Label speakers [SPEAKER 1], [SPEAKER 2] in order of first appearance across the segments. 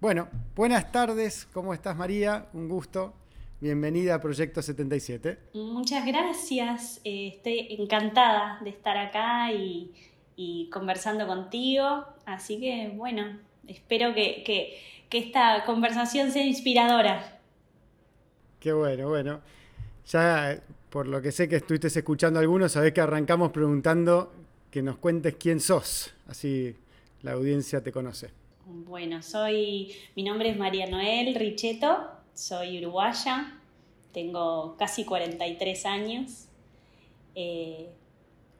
[SPEAKER 1] Bueno, buenas tardes, ¿cómo estás María? Un gusto. Bienvenida a Proyecto 77.
[SPEAKER 2] Muchas gracias, eh, estoy encantada de estar acá y, conversando contigo, así que bueno, espero que, esta conversación sea inspiradora.
[SPEAKER 1] Qué bueno, bueno. Ya por lo que sé que estuviste escuchando algunos, sabés que arrancamos preguntando que nos cuentes quién sos, así la audiencia te conoce.
[SPEAKER 2] Bueno, soy, mi nombre es María Noel Richeto, soy uruguaya, tengo casi 43 años. Eh,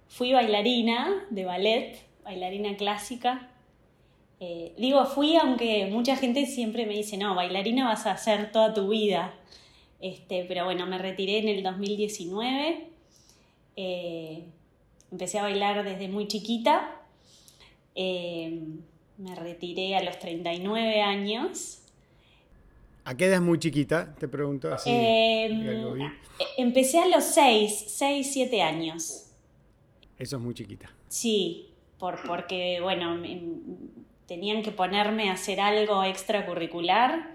[SPEAKER 2] fui bailarina de ballet, bailarina clásica. Eh, digo fui aunque mucha gente siempre me dice, no, bailarina vas a hacer toda tu vida. Este, pero bueno, me retiré en el 2019. Eh, empecé a bailar desde muy chiquita me retiré a los 39 años.
[SPEAKER 1] ¿A qué edad es muy chiquita? Te pregunto así.
[SPEAKER 2] Em, empecé a los 6, 6, 7 años.
[SPEAKER 1] Eso es muy chiquita.
[SPEAKER 2] Sí, por, porque, bueno, tenían que ponerme a hacer algo extracurricular.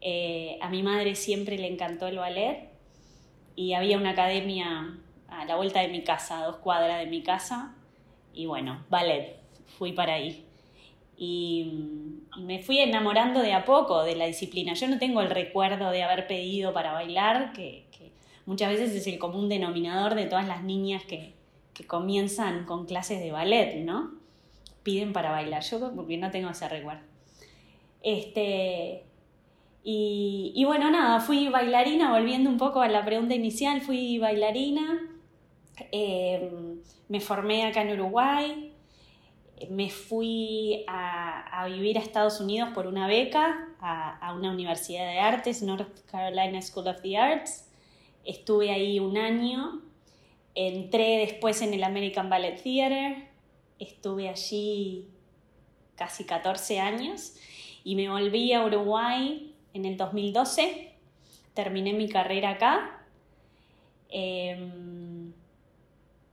[SPEAKER 2] Eh, a mi madre siempre le encantó el ballet y había una academia a la vuelta de mi casa, a dos cuadras de mi casa. Y bueno, ballet, fui para ahí y, me fui enamorando de a poco de la disciplina. Yo no tengo el recuerdo de haber pedido para bailar, que, muchas veces es el común denominador de todas las niñas que, comienzan con clases de ballet, ¿no? Piden para bailar. Yo porque no tengo ese recuerdo. Este, y, bueno, nada, fui bailarina, volviendo un poco a la pregunta inicial, fui bailarina, eh, me formé acá en Uruguay, me fui a, vivir a Estados Unidos por una beca a, una universidad de artes, North Carolina School of the Arts. Estuve ahí un año, entré después en el American Ballet Theater, estuve allí casi 14 años y me volví a Uruguay en el 2012, terminé mi carrera acá. Em,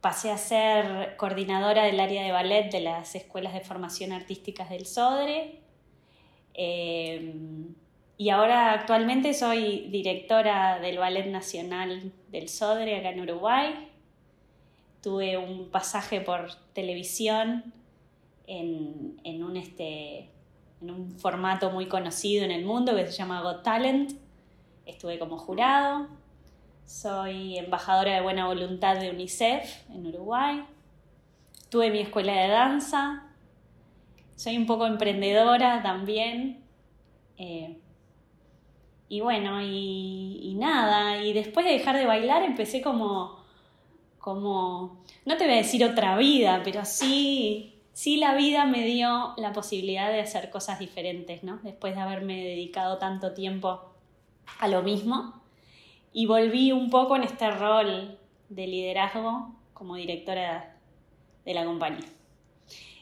[SPEAKER 2] pasé a ser coordinadora del área de ballet de las escuelas de formación artísticas del SODRE. Eh, y ahora actualmente soy directora del Ballet Nacional del SODRE acá en Uruguay. Tuve un pasaje por televisión en, un, este, en un formato muy conocido en el mundo que se llama Got Talent. Estuve como jurado. Soy embajadora de buena voluntad de UNICEF en Uruguay. Tuve mi escuela de danza. Soy un poco emprendedora también. Eh, y bueno, y, nada. Y después de dejar de bailar empecé como, como, no te voy a decir otra vida, pero sí, sí la vida me dio la posibilidad de hacer cosas diferentes, ¿no? Después de haberme dedicado tanto tiempo a lo mismo y volví un poco en este rol de liderazgo como directora de la compañía.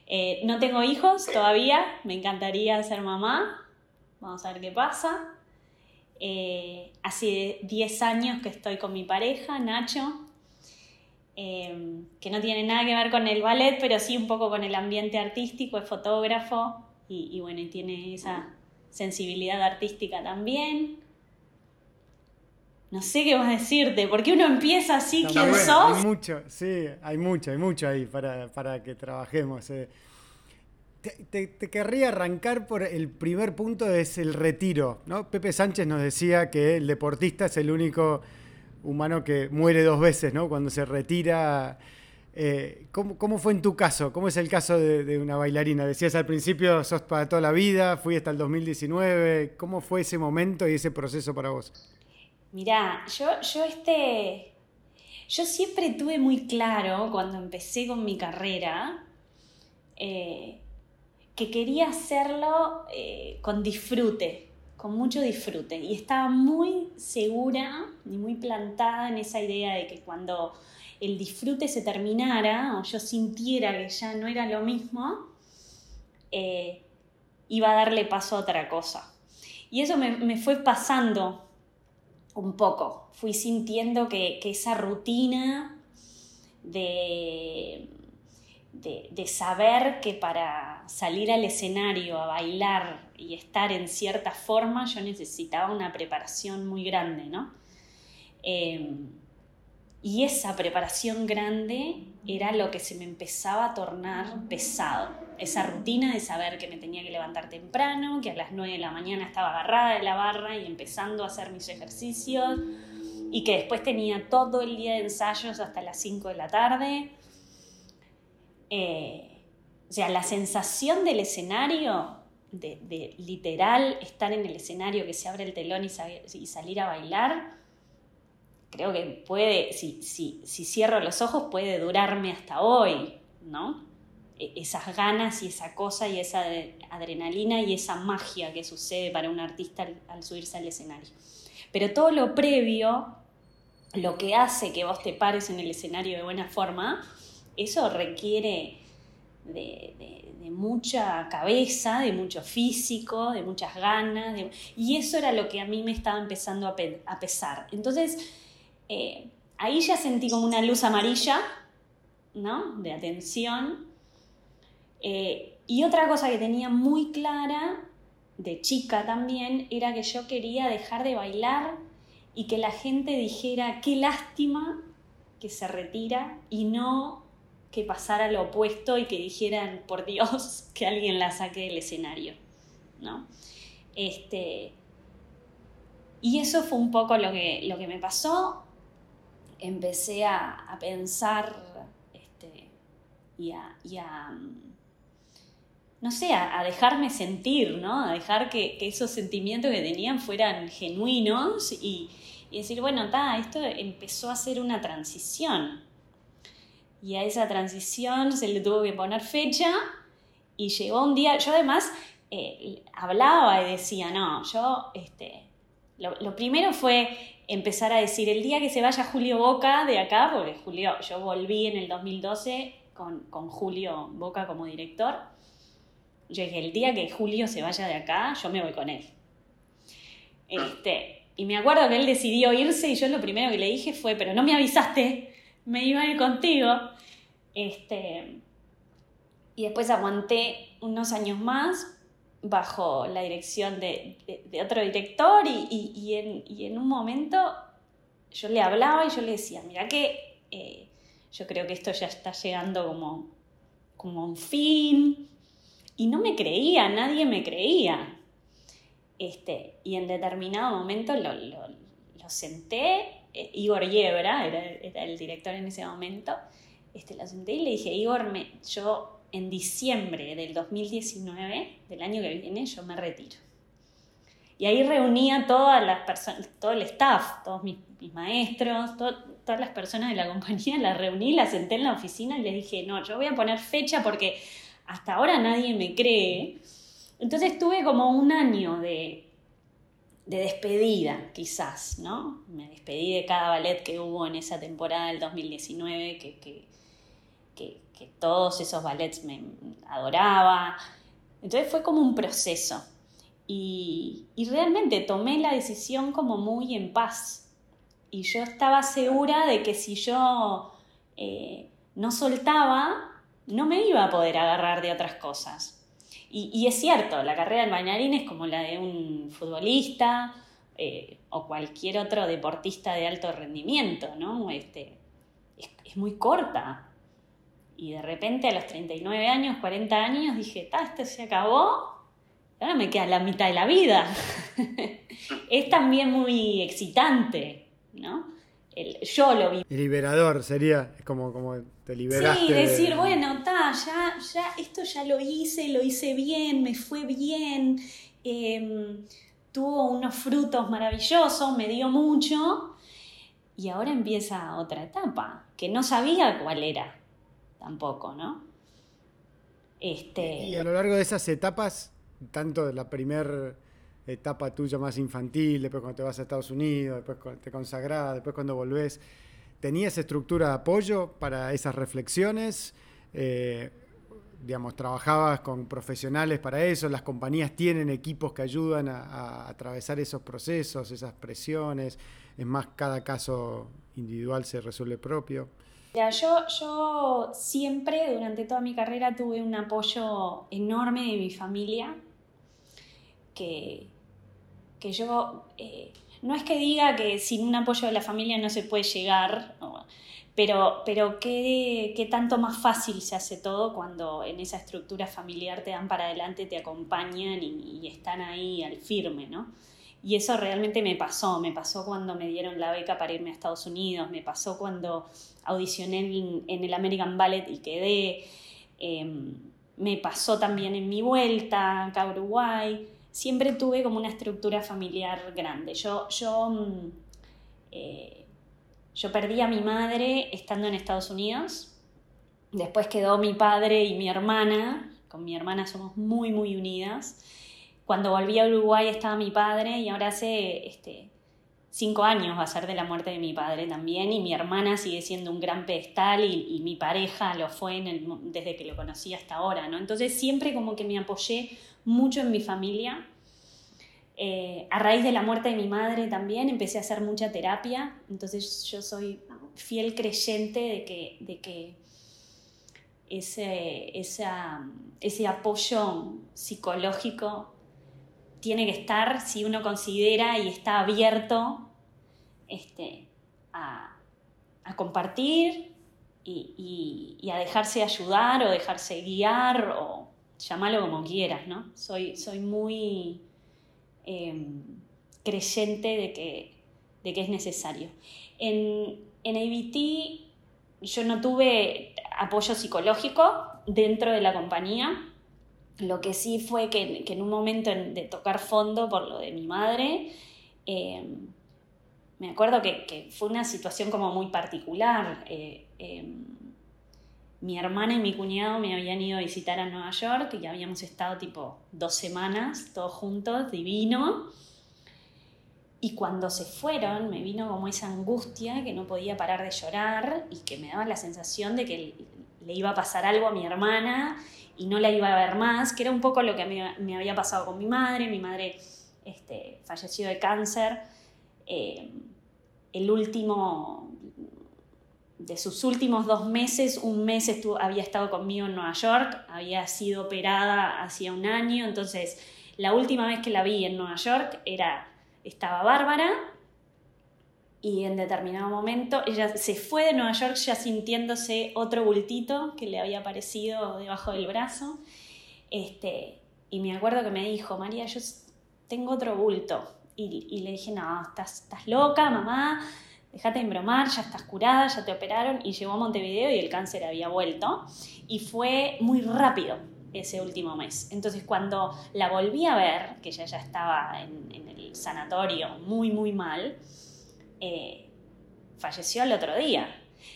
[SPEAKER 2] Eh, no tengo hijos todavía, me encantaría ser mamá, vamos a ver qué pasa. Eh, hace 10 años que estoy con mi pareja, Nacho, eh, que no tiene nada que ver con el ballet, pero sí un poco con el ambiente artístico, es fotógrafo y, bueno, y tiene esa sensibilidad artística también no sé qué vas a decirte, porque uno empieza así, ¿quién sos?
[SPEAKER 1] Hay mucho, sí, hay mucho, hay mucho ahí para, que trabajemos. Eh. Te, querría arrancar por el primer punto, es el retiro. ¿no? Pepe Sánchez nos decía que el deportista es el único humano que muere dos veces, ¿no? Cuando se retira. Eh, ¿cómo, fue en tu caso? ¿Cómo es el caso de, de, una bailarina? Decías al principio, sos para toda la vida, fui hasta el 2019. ¿Cómo fue ese momento y ese proceso para vos?
[SPEAKER 2] Mirá, yo, yo este. Yo siempre tuve muy claro cuando empecé con mi carrera eh, que quería hacerlo eh, con disfrute, con mucho disfrute. Y estaba muy segura y muy plantada en esa idea de que cuando el disfrute se terminara o yo sintiera que ya no era lo mismo, eh, iba a darle paso a otra cosa. Y eso me, me fue pasando un poco. Fui sintiendo que, esa rutina de, de, saber que para salir al escenario, a bailar y estar en cierta forma, yo necesitaba una preparación muy grande, ¿no? Em, y esa preparación grande era lo que se me empezaba a tornar pesado. Esa rutina de saber que me tenía que levantar temprano, que a las 9 de la mañana estaba agarrada de la barra y empezando a hacer mis ejercicios, y que después tenía todo el día de ensayos hasta las 5 de la tarde. Eh, o sea, la sensación del escenario, de, literal estar en el escenario, que se abre el telón y, salir a bailar, creo que puede, si, si, si, cierro los ojos, puede durarme hasta hoy, ¿no? E, esas ganas y esa cosa y esa adrenalina y esa magia que sucede para un artista al subirse al escenario. Pero todo lo previo, lo que hace que vos te pares en el escenario de buena forma, eso requiere de, mucha cabeza, de mucho físico, de muchas ganas, y eso era lo que a mí me estaba empezando a, pesar. Entonces, eh, ahí ya sentí como una luz amarilla, ¿no? De atención. Eh, y otra cosa que tenía muy clara, de chica también, era que yo quería dejar de bailar y que la gente dijera, qué lástima que se retira y no que pasara lo opuesto y que dijeran, por Dios, que alguien la saque del escenario, ¿no? Este, y eso fue un poco lo que, lo que me pasó. Empecé a, pensar este, y, a, no sé, a, dejarme sentir, ¿no? A dejar que, esos sentimientos que tenían fueran genuinos y, decir, bueno, está, esto empezó a ser una transición, y a esa transición se le tuvo que poner fecha y llegó un día, yo además eh, hablaba y decía, no, yo, este, lo, primero fue empezar a decir, el día que se vaya Julio Boca de acá, porque Julio, yo volví en el 2012 con, con Julio Boca como director, yo dije, el día que Julio se vaya de acá, yo me voy con él. Este, y me acuerdo que él decidió irse y yo lo primero que le dije fue, pero no me avisaste me iba a ir contigo. Este, y después aguanté unos años más bajo la dirección de, otro director y, en, un momento yo le hablaba y yo le decía, mira que eh, yo creo que esto ya está llegando como, como a un fin. Y no me creía, nadie me creía. Este, y en determinado momento lo, lo, lo senté eh, Igor Yebra, era, el director en ese momento, este, lo senté y le dije, Igor, me, yo en diciembre del 2019, del año que viene, yo me retiro. Y ahí reunía todas las personas, todo el staff, todos mis, maestros, todas las personas de la compañía, las reuní, las senté en la oficina y les dije, no, yo voy a poner fecha porque hasta ahora nadie me cree. Entonces tuve como un año de de despedida, quizás, ¿no? Me despedí de cada ballet que hubo en esa temporada del 2019, que, que, todos esos ballets me adoraba. Entonces fue como un proceso. Y, realmente tomé la decisión como muy en paz. Y yo estaba segura de que si yo eh, no soltaba, no me iba a poder agarrar de otras cosas. Y, es cierto, la carrera del bailarín es como la de un futbolista eh, o cualquier otro deportista de alto rendimiento, ¿no? Este, es, muy corta. Y de repente a los 39 años, 40 años, dije, esto se acabó, ahora me queda la mitad de la vida. es también muy excitante, ¿no? Yo lo vi.
[SPEAKER 1] Liberador sería, como, como te liberaste.
[SPEAKER 2] Sí, decir, bueno, ta, ya, ya, esto ya lo hice, lo hice bien, me fue bien, em, tuvo unos frutos maravillosos, me dio mucho, y ahora empieza otra etapa, que no sabía cuál era tampoco, ¿no?
[SPEAKER 1] Este... Y a lo largo de esas etapas, tanto de la primera etapa tuya más infantil, después cuando te vas a Estados Unidos, después te consagrás, después cuando volvés, ¿tenías estructura de apoyo para esas reflexiones? Eh, digamos, trabajabas con profesionales para eso, las compañías tienen equipos que ayudan a, atravesar esos procesos, esas presiones, es más, cada caso individual se resuelve propio.
[SPEAKER 2] Ya, yo, yo siempre, durante toda mi carrera, tuve un apoyo enorme de mi familia, que, que yo, eh, no es que diga que sin un apoyo de la familia no se puede llegar, pero, pero qué, qué, tanto más fácil se hace todo cuando en esa estructura familiar te dan para adelante, te acompañan y, están ahí al firme, ¿no? Y eso realmente me pasó, me pasó cuando me dieron la beca para irme a Estados Unidos, me pasó cuando audicioné en, el American Ballet y quedé, em, me pasó también en mi vuelta acá a Uruguay, siempre tuve como una estructura familiar grande. Yo, yo, mm, eh, yo perdí a mi madre estando en Estados Unidos, después quedó mi padre y mi hermana, con mi hermana somos muy, muy unidas cuando volví a Uruguay estaba mi padre y ahora hace este, cinco años va a ser de la muerte de mi padre también y mi hermana sigue siendo un gran pedestal y, mi pareja lo fue en el, desde que lo conocí hasta ahora, ¿no? Entonces siempre como que me apoyé mucho en mi familia. Eh, a raíz de la muerte de mi madre también empecé a hacer mucha terapia, entonces yo soy fiel creyente de que, de que ese, ese apoyo psicológico tiene que estar si uno considera y está abierto este, a, compartir y, a dejarse ayudar o dejarse guiar o llamarlo como quieras, ¿no? Soy, soy muy em, creyente de que, de que es necesario. En, en ABT yo no tuve apoyo psicológico dentro de la compañía, lo que sí fue que, en un momento de tocar fondo por lo de mi madre, eh, me acuerdo que, fue una situación como muy particular. Eh, eh, mi hermana y mi cuñado me habían ido a visitar a Nueva York y habíamos estado tipo dos semanas todos juntos, divino. Y cuando se fueron me vino como esa angustia que no podía parar de llorar y que me daba la sensación de que le iba a pasar algo a mi hermana y no la iba a ver más, que era un poco lo que me, había pasado con mi madre. Mi madre este, falleció de cáncer. Eh, el último, de sus últimos dos meses, un mes estuvo, había estado conmigo en Nueva York, había sido operada hacía un año, entonces la última vez que la vi en Nueva York era, estaba Bárbara y en determinado momento ella se fue de Nueva York ya sintiéndose otro bultito que le había aparecido debajo del brazo. Este, y me acuerdo que me dijo, María, yo tengo otro bulto. Y, le dije, no, estás, estás loca, mamá, déjate de embromar, ya estás curada, ya te operaron. Y llegó a Montevideo y el cáncer había vuelto. Y fue muy rápido ese último mes. Entonces cuando la volví a ver, que ella ya estaba en, el sanatorio muy, muy mal, eh, falleció el otro día.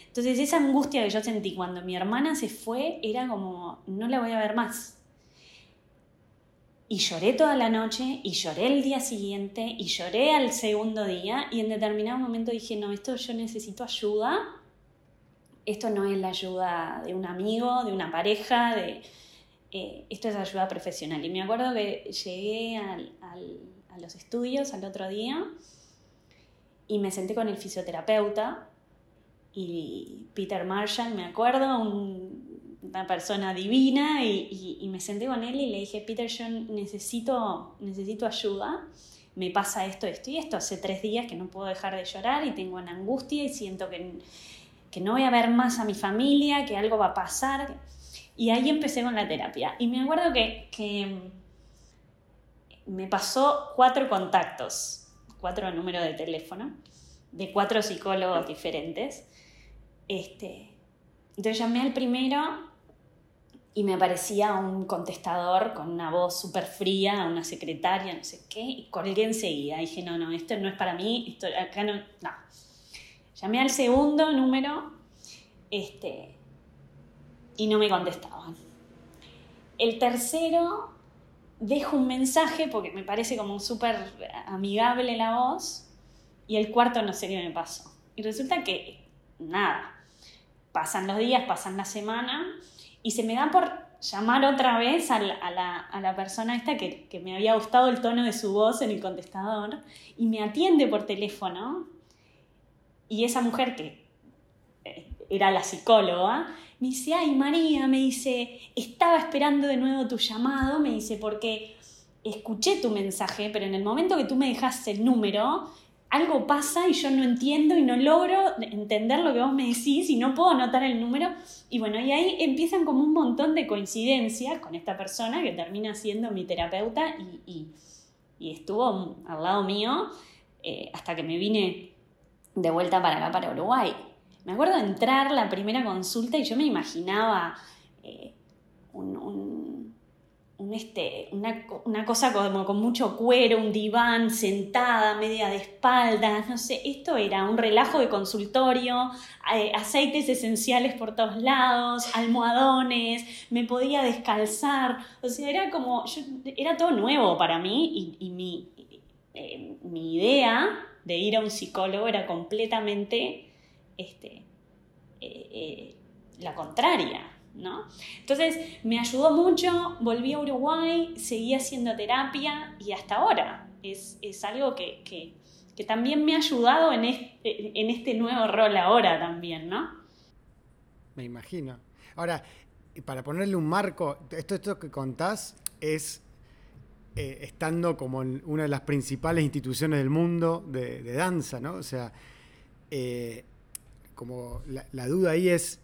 [SPEAKER 2] Entonces esa angustia que yo sentí cuando mi hermana se fue era como, no la voy a ver más. Y lloré toda la noche, y lloré el día siguiente, y lloré al segundo día, y en determinado momento dije, no, esto yo necesito ayuda, esto no es la ayuda de un amigo, de una pareja, de, eh, esto es ayuda profesional. Y me acuerdo que llegué a los estudios al otro día, y me senté con el fisioterapeuta y Peter Marshall, me acuerdo, una persona divina, y, me senté con él y le dije, Peter, yo necesito, necesito ayuda, me pasa esto, esto y esto, hace tres días que no puedo dejar de llorar y tengo una angustia y siento que, que no voy a ver más a mi familia, que algo va a pasar. Y ahí empecé con la terapia. Y me acuerdo que, que me pasó cuatro contactos cuatro números de teléfono de cuatro psicólogos diferentes. Este, entonces llamé al primero y me aparecía un contestador con una voz súper fría, una secretaria, no sé qué, y colgué enseguida. Dije, no, no, esto no es para mí, esto acá no, no. Llamé al segundo número este, y no me contestaban. El tercero dejo un mensaje porque me parece como súper amigable la voz y el cuarto no sé qué me pasó. Y resulta que nada, pasan los días, pasan la semana y se me da por llamar otra vez a la, persona esta que, que, me había gustado el tono de su voz en el contestador y me atiende por teléfono. Y esa mujer que era la psicóloga, me dice, ay María, me dice, estaba esperando de nuevo tu llamado, me dice, porque escuché tu mensaje, pero en el momento que tú me dejaste el número, algo pasa y yo no entiendo y no logro entender lo que vos me decís y no puedo anotar el número. Y bueno, y ahí empiezan como un montón de coincidencias con esta persona que termina siendo mi terapeuta y, estuvo al lado mío eh, hasta que me vine de vuelta para acá, para Uruguay. Me acuerdo entrar la primera consulta y yo me imaginaba eh, un este, una, cosa como con mucho cuero, un diván, sentada, media de espaldas, no sé, esto era un relajo de consultorio, eh, aceites esenciales por todos lados, almohadones, me podía descalzar, o sea, era como, era todo nuevo para mí y, mi, eh, mi idea de ir a un psicólogo era completamente este, eh, la contraria. ¿No? Entonces me ayudó mucho, volví a Uruguay, seguí haciendo terapia y hasta ahora es, algo que, también me ha ayudado en este, en este nuevo rol ahora también, ¿no?
[SPEAKER 1] Me imagino. Ahora, para ponerle un marco, esto, esto que contás es eh, estando como en una de las principales instituciones del mundo de, danza, ¿no? O sea, eh, como la, duda ahí es,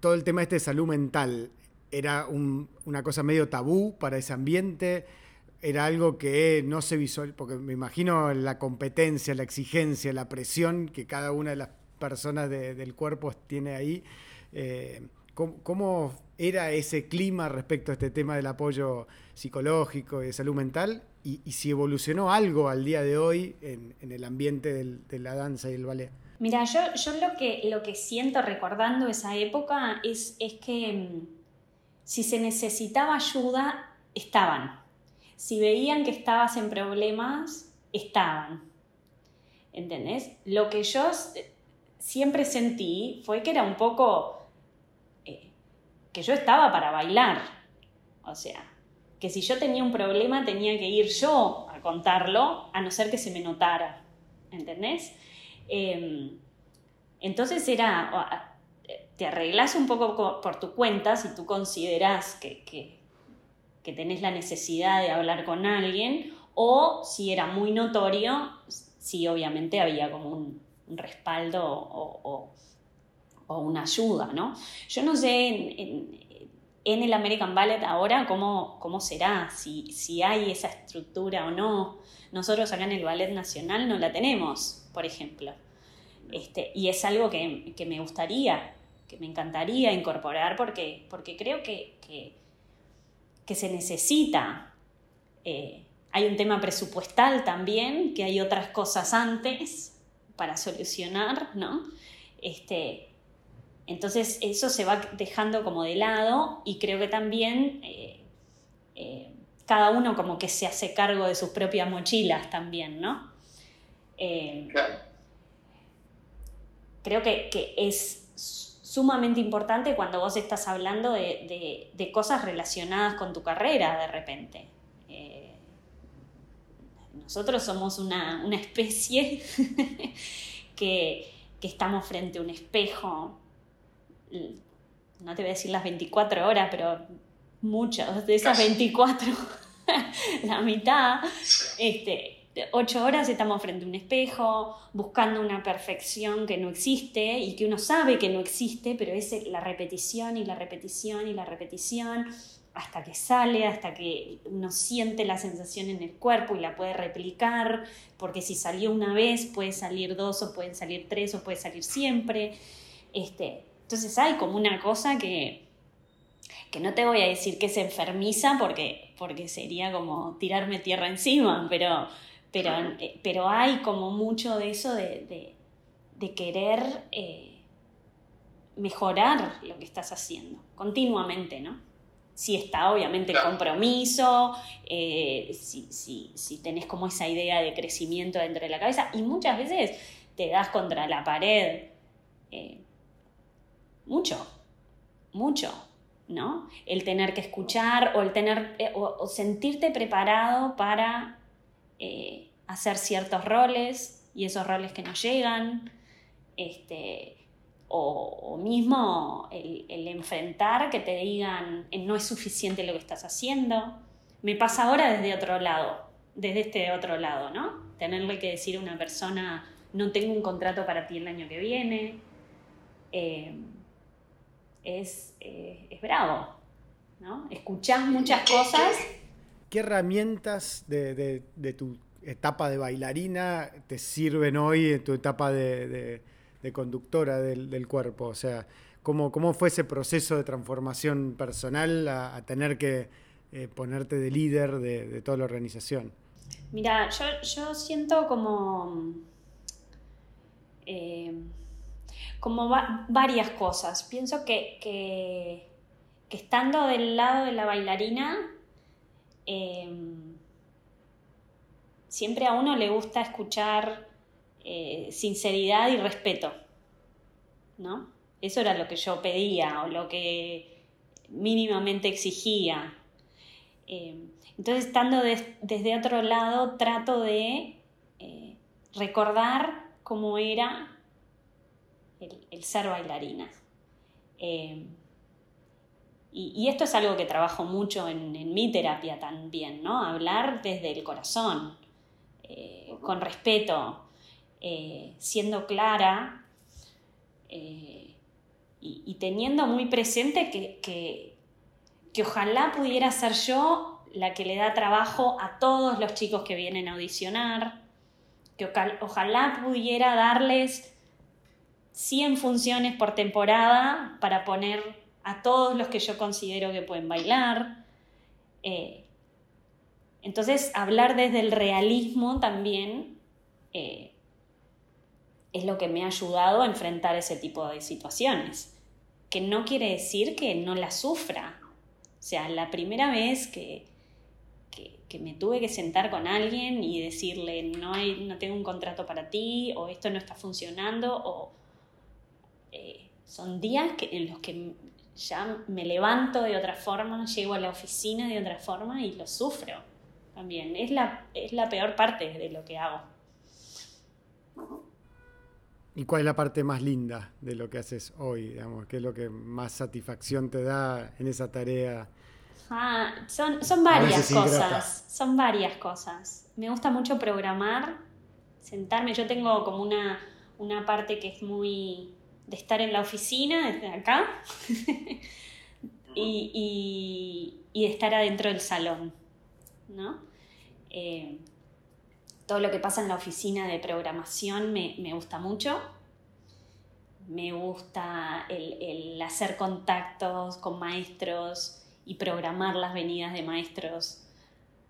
[SPEAKER 1] todo el tema este de salud mental era una cosa medio tabú para ese ambiente, era algo que no se visual, porque me imagino la competencia, la exigencia, la presión que cada una de las personas del cuerpo tiene ahí. Eh, ¿cómo, era ese clima respecto a este tema del apoyo psicológico y de salud mental? Y, si evolucionó algo al día de hoy en, el ambiente de la danza y el ballet.
[SPEAKER 2] Mira, yo, yo lo, que, lo que siento recordando esa época es, es que mm, si se necesitaba ayuda, estaban. Si veían que estabas en problemas, estaban. ¿Entendés? Lo que yo siempre sentí fue que era un poco eh, que yo estaba para bailar. O sea, que si yo tenía un problema tenía que ir yo a contarlo, a no ser que se me notara. ¿Entendés? Em, entonces era, te arreglas un poco por tu cuenta si tú consideras que, que, tenés la necesidad de hablar con alguien o si era muy notorio, si obviamente había como un, respaldo o, una ayuda, ¿no? Yo no sé en, el American Ballet ahora cómo, cómo será, si, si hay esa estructura o no. Nosotros acá en el Ballet Nacional no la tenemos, por ejemplo. Este, y es algo que, me gustaría, que me encantaría incorporar porque, porque creo que, que, se necesita. Eh, hay un tema presupuestal también, que hay otras cosas antes para solucionar, ¿no? Este, entonces eso se va dejando como de lado y creo que también eh, eh, cada uno como que se hace cargo de sus propias mochilas también, ¿no? Creo que, es sumamente importante cuando vos estás hablando de, cosas relacionadas con tu carrera de repente. Eh, nosotros somos una, especie que, estamos frente a un espejo, no te voy a decir las 24 horas, pero muchas de esas 24, la mitad, este, ocho horas estamos frente a un espejo, buscando una perfección que no existe y que uno sabe que no existe, pero es la repetición y la repetición y la repetición hasta que sale, hasta que uno siente la sensación en el cuerpo y la puede replicar, porque si salió una vez puede salir dos o pueden salir tres o puede salir siempre. Este, entonces hay como una cosa que, que no te voy a decir que es enfermiza porque, porque sería como tirarme tierra encima, pero pero, eh, pero hay como mucho de eso de, querer eh, mejorar lo que estás haciendo continuamente, ¿no? Si está obviamente el compromiso, eh, si, si, tenés como esa idea de crecimiento dentro de la cabeza y muchas veces te das contra la pared mucho, mucho, ¿no? El tener que escuchar o el tener o sentirte preparado para eh, hacer ciertos roles y esos roles que no llegan, este, o, mismo el, enfrentar que te digan eh, no es suficiente lo que estás haciendo. Me pasa ahora desde otro lado, desde este otro lado, ¿no? Tenerle que decir a una persona no tengo un contrato para ti el año que viene. Eh, es, eh, es, bravo, ¿no? Escuchás muchas cosas.
[SPEAKER 1] ¿Qué herramientas de, tu etapa de bailarina te sirven hoy en tu etapa de conductora del, cuerpo? O sea, ¿cómo, ¿cómo, fue ese proceso de transformación personal a, tener que eh, ponerte de líder de, toda la organización?
[SPEAKER 2] Mira, yo, siento como, eh, como varias cosas. Pienso que, que, estando del lado de la bailarina, eh, siempre a uno le gusta escuchar eh, sinceridad y respeto, ¿no? Eso era lo que yo pedía o lo que mínimamente exigía. Eh, entonces, estando desde otro lado, trato de eh, recordar cómo era el, ser bailarina. Y, esto es algo que trabajo mucho en, mi terapia también, ¿no? Hablar desde el corazón, con respeto, eh, siendo clara eh, y, teniendo muy presente que, que, ojalá pudiera ser yo la que le da trabajo a todos los chicos que vienen a audicionar, que ojalá pudiera darles 100 funciones por temporada para poner a todos los que yo considero que pueden bailar. Eh, entonces, hablar desde el realismo también es lo que me ha ayudado a enfrentar ese tipo de situaciones. Que no quiere decir que no la sufra. O sea, la primera vez que, que, me tuve que sentar con alguien y decirle, no, no tengo un contrato para ti, o esto no está funcionando, o eh, son días que, en los que ya me levanto de otra forma, llego a la oficina de otra forma y lo sufro también. Es la, es la peor parte de lo que hago.
[SPEAKER 1] ¿Y cuál es la parte más linda de lo que haces hoy? Digamos? ¿Qué es lo que más satisfacción te da en esa tarea?
[SPEAKER 2] Ah, son, son varias cosas. Son varias cosas. Me gusta mucho programar, sentarme. Yo tengo como una, una parte que es muy de estar en la oficina desde acá y, y, de estar adentro del salón. ¿no? Eh, todo lo que pasa en la oficina de programación me, gusta mucho. Me gusta el, hacer contactos con maestros y programar las venidas de maestros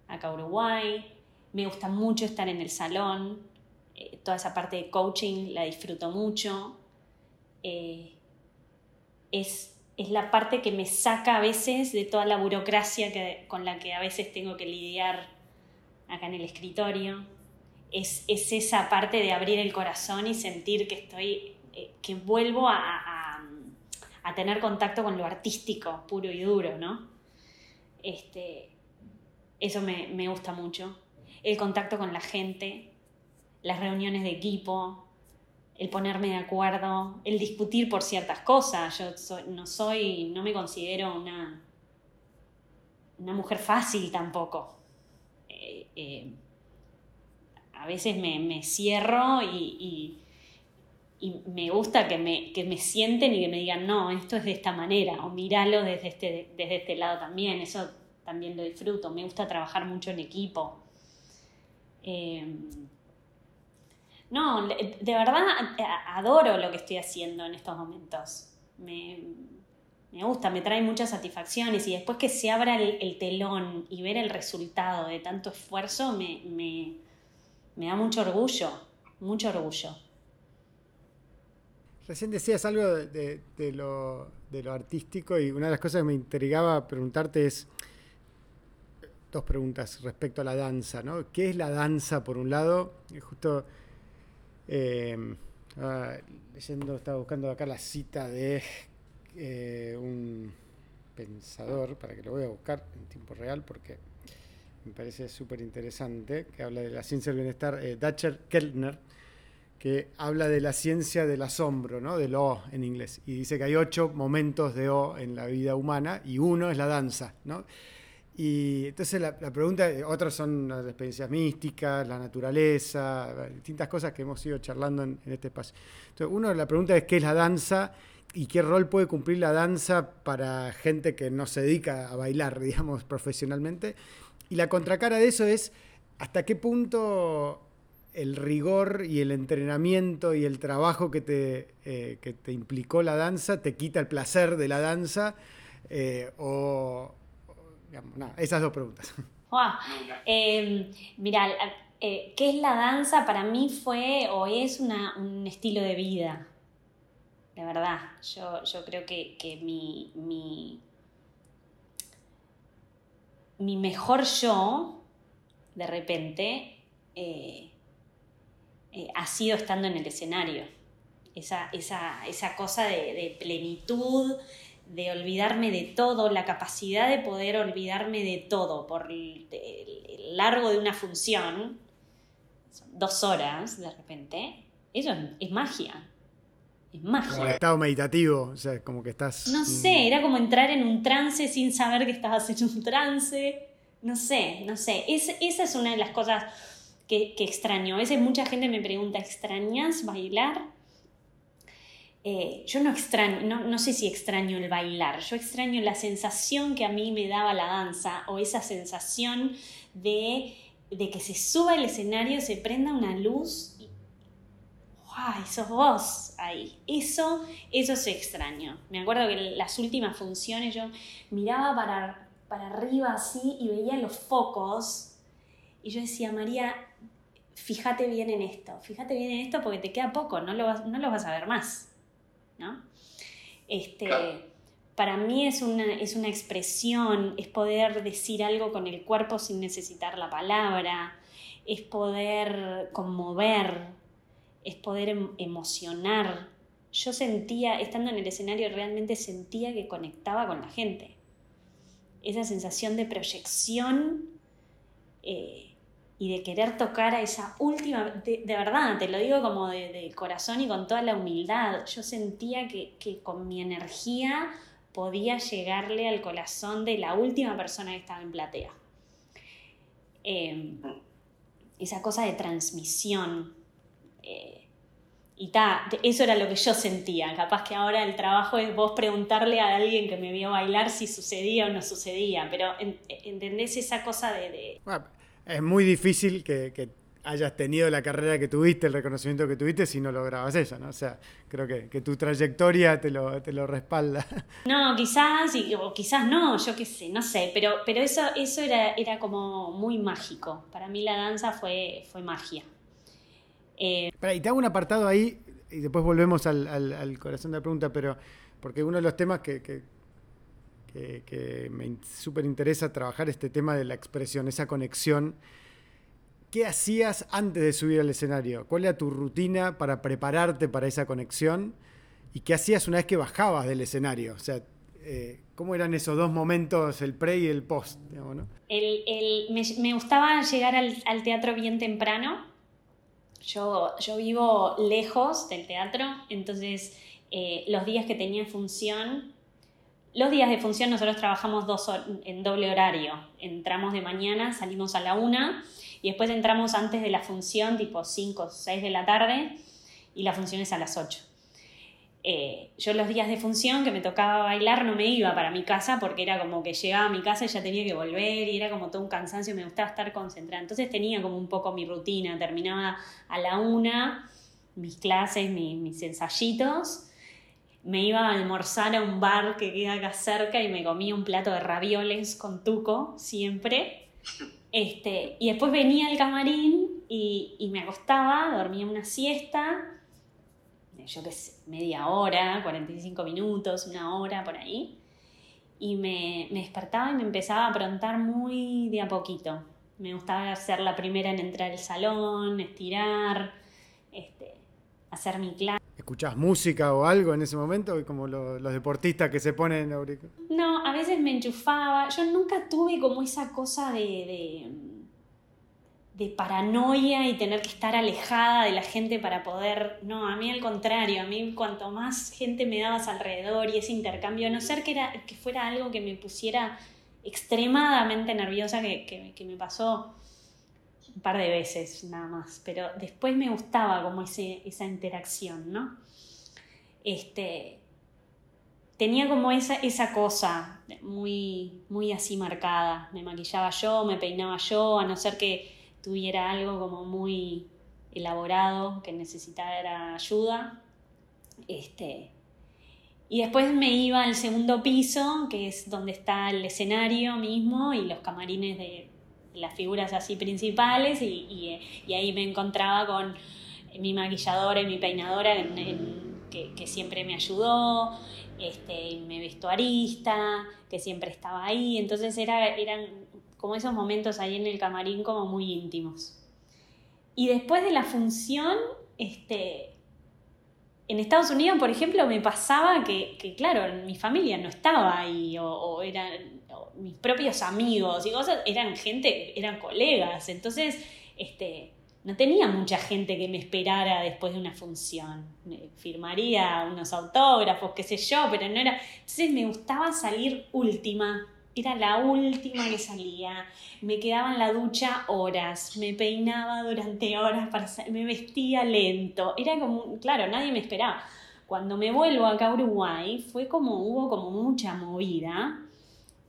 [SPEAKER 2] acá a Uruguay. Me gusta mucho estar en el salón. Eh, toda esa parte de coaching la disfruto mucho. Eh, es, es, la parte que me saca a veces de toda la burocracia que, con la que a veces tengo que lidiar acá en el escritorio es, esa parte de abrir el corazón y sentir que estoy, eh, que vuelvo a, tener contacto con lo artístico, puro y duro, ¿no? Este, eso me, gusta mucho. El contacto con la gente, las reuniones de equipo, el ponerme de acuerdo, el discutir por ciertas cosas. Yo no soy, no me considero una, una mujer fácil tampoco. Eh, eh, a veces me, cierro y, me gusta que me, me sienten y que me digan, no, esto es de esta manera, o míralo desde este, desde este lado también, eso también lo disfruto, me gusta trabajar mucho en equipo. Em, no, de verdad adoro lo que estoy haciendo en estos momentos. Me, gusta, me trae muchas satisfacciones y después que se abra el, telón y ver el resultado de tanto esfuerzo me, me da mucho orgullo, mucho orgullo.
[SPEAKER 1] Recién decías algo de, lo, artístico y una de las cosas que me intrigaba preguntarte es dos preguntas respecto a la danza, ¿no? ¿Qué es la danza por un lado? Justo eh, leyendo, estaba buscando acá la cita de eh, un pensador, para que lo voy a buscar en tiempo real porque me parece súper interesante, que habla de la ciencia del bienestar, eh, Dacher Kellner, que habla de la ciencia del asombro, ¿no? del O en inglés. Y dice que hay ocho momentos de O en la vida humana y uno es la danza. ¿no? Y entonces la, pregunta, otros son las experiencias místicas, la naturaleza, distintas cosas que hemos ido charlando en, este espacio. Entonces, uno, la pregunta es qué es la danza y qué rol puede cumplir la danza para gente que no se dedica a bailar, digamos, profesionalmente. Y la contracara de eso es hasta qué punto el rigor y el entrenamiento y el trabajo que te, eh, te implicó la danza te quita el placer de la danza eh, o, esas dos preguntas.
[SPEAKER 2] Em, mira, eh, ¿qué es la danza? Para mí fue o es un estilo de vida, de verdad. Yo, yo creo que, mi, mi, mi mejor yo, de repente, eh, ha sido estando en el escenario. Esa, esa, cosa de, plenitud, de olvidarme de todo, la capacidad de poder olvidarme de todo por el, largo de una función, dos horas de repente, eso es, magia. Es magia.
[SPEAKER 1] Como estado meditativo, o sea, como que estás.
[SPEAKER 2] No sé, era como entrar en un trance sin saber que estabas en un trance. No sé, no sé. esa es una de las cosas que, extraño. A veces mucha gente me pregunta, ¿extrañas bailar? Eh, yo no extraño, no, sé si extraño el bailar, yo extraño la sensación que a mí me daba la danza o esa sensación de, que se suba el escenario, se prenda una luz y ¡ay, sos vos ahí! Eso, eso se extraño. Me acuerdo que las últimas funciones yo miraba para, para arriba así y veía los focos y yo decía, María, fíjate bien en esto, fíjate bien en esto porque te queda poco, no lo vas, no lo vas a ver más. ¿No? Este, Para mí es una, es una expresión, es poder decir algo con el cuerpo sin necesitar la palabra, es poder conmover, es poder em, emocionar. Yo sentía, estando en el escenario, realmente sentía que conectaba con la gente. Esa sensación de proyección eh, y de querer tocar a esa última, de, verdad, te lo digo como de, corazón y con toda la humildad, yo sentía que, con mi energía podía llegarle al corazón de la última persona que estaba en platea. Em, esa cosa de transmisión. Eh, y ta, eso era lo que yo sentía. Capaz que ahora el trabajo es vos preguntarle a alguien que me vio bailar si sucedía o no sucedía, pero entendés esa cosa de
[SPEAKER 1] es muy difícil que, hayas tenido la carrera que tuviste, el reconocimiento que tuviste, si no lograbas eso, ¿no? O sea, creo que, tu trayectoria te lo, te lo respalda.
[SPEAKER 2] No, quizás, o quizás no, yo qué sé, no sé, pero, pero eso, eso era, era como muy mágico. Para mí la danza fue, fue magia.
[SPEAKER 1] Eh, y te hago un apartado ahí, y después volvemos al, corazón de la pregunta, pero porque uno de los temas que que, me súper interesa trabajar este tema de la expresión, esa conexión. ¿Qué hacías antes de subir al escenario? ¿Cuál era tu rutina para prepararte para esa conexión? ¿Y qué hacías una vez que bajabas del escenario? O sea, eh, ¿cómo eran esos dos momentos, el pre y el post?
[SPEAKER 2] me, gustaba llegar al, teatro bien temprano. Yo, yo, vivo lejos del teatro, entonces eh, los días que tenía función los días de función nosotros trabajamos en doble horario. Entramos de mañana, salimos a la una y después entramos antes de la función, tipo 5 o 6 de la tarde, y la función es a las 8. Eh, yo los días de función que me tocaba bailar no me iba para mi casa porque era como que llegaba a mi casa y ya tenía que volver y era como todo un cansancio, me gustaba estar concentrada. Entonces tenía como un poco mi rutina, terminaba a la una mis clases, mis, mis ensayitos me iba a almorzar a un bar que queda acá cerca y me comía un plato de ravioles con tuco, siempre. Este, y después venía al camarín y, me acostaba, dormía una siesta, yo qué sé, media hora, 45 minutos, una hora por ahí. Y me, me despertaba y me empezaba a aprontar muy de a poquito. Me gustaba ser la primera en entrar al salón, estirar, este, hacer mi clase.
[SPEAKER 1] ¿Escuchás música o algo en ese momento? Como los deportistas que se ponen
[SPEAKER 2] No, a veces me enchufaba. Yo nunca tuve como esa cosa de, de paranoia y tener que estar alejada de la gente para poder, no, a mí al contrario, a mí cuanto más gente me dabas alrededor y ese intercambio, a no ser que, era, que fuera algo que me pusiera extremadamente nerviosa, que, me pasó un par de veces nada más, pero después me gustaba como ese, esa interacción, ¿no? Este, tenía como esa, esa cosa muy, muy así marcada, me maquillaba yo, me peinaba yo, a no ser que tuviera algo como muy elaborado que necesitara ayuda. Este, y después me iba al segundo piso, que es donde está el escenario mismo y los camarines de las figuras así principales, y, ahí me encontraba con mi maquilladora y mi peinadora que, siempre me ayudó, este, mi vestuarista, que siempre estaba ahí, entonces era, eran como esos momentos ahí en el camarín como muy íntimos. Y después de la función, este, en Estados Unidos, por ejemplo, me pasaba que, claro, mi familia no estaba ahí, o, eran mis propios amigos y cosas, eran gente, eran colegas, entonces, este, no tenía mucha gente que me esperara después de una función. firmaría unos autógrafos, qué sé yo, pero no era. Entonces me gustaba salir última era la última que salía. Me quedaba en la ducha horas, me peinaba durante horas, para, me vestía lento. Era como, claro, nadie me esperaba. Cuando me vuelvo acá a Uruguay, fue como, hubo como mucha movida.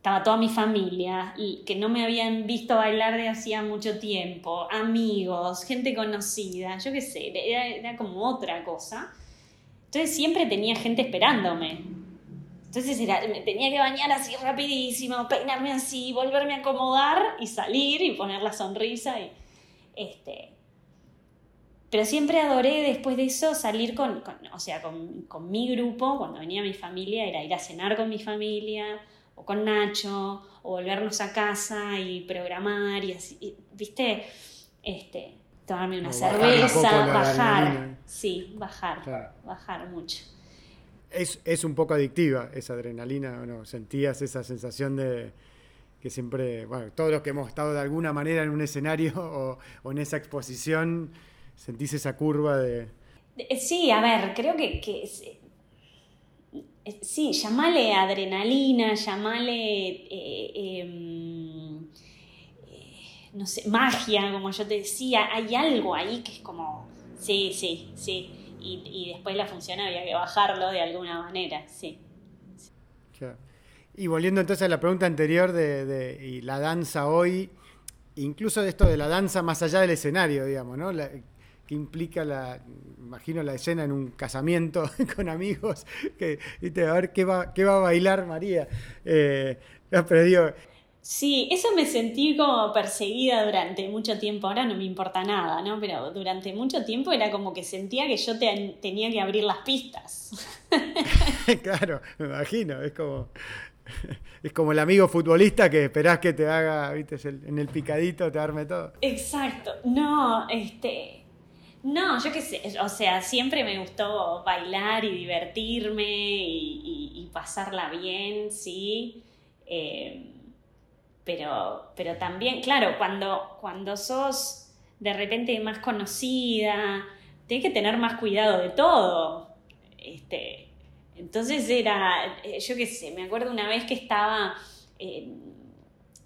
[SPEAKER 2] Estaba toda mi familia, que no me habían visto bailar de hacía mucho tiempo, amigos, gente conocida, yo qué sé, era, era como otra cosa. Entonces siempre tenía gente esperándome entonces era, me tenía que bañar así rapidísimo, peinarme así, volverme a acomodar y salir y poner la sonrisa. Y, este, pero siempre adoré después de eso salir con, o sea, con, mi grupo, cuando venía mi familia, era ir a cenar con mi familia, o con Nacho, o volvernos a casa y programar y así, ¿viste? Este, tomarme una cerveza, bajar, sí, bajar, bajar mucho
[SPEAKER 1] es, un poco adictiva esa adrenalina, ¿no? Sentías esa sensación de que siempre, bueno, todos los que hemos estado de alguna manera en un escenario o, en esa exposición, sentís esa curva de...
[SPEAKER 2] Sí, a ver, creo que, que sí, llamale adrenalina, llamale, eh, em, eh, no sé, magia, como yo te decía, hay algo ahí que es como, sí, sí, sí y, después la función había que bajarlo de alguna manera, sí.
[SPEAKER 1] Y volviendo entonces a la pregunta anterior de, la danza hoy, incluso de esto de la danza más allá del escenario, digamos, ¿no? Que implica la, imagino la escena en un casamiento con amigos, que, a ver qué va, qué va a bailar María. Eh, pero digo,
[SPEAKER 2] Sí, eso me sentí como perseguida durante mucho tiempo. Ahora no me importa nada, ¿no? Pero durante mucho tiempo era como que sentía que yo tenía que abrir las pistas.
[SPEAKER 1] claro, me imagino. Es como, es como el amigo futbolista que esperás que te haga, viste, en el picadito te arme todo.
[SPEAKER 2] Exacto. No, este. No, yo qué sé. O sea, siempre me gustó bailar y divertirme y, pasarla bien, sí. Eh, pero, pero también, claro, cuando, cuando sos de repente más conocida, tienes que tener más cuidado de todo. Este, entonces era, eh, yo qué sé, me acuerdo una vez que estaba, eh,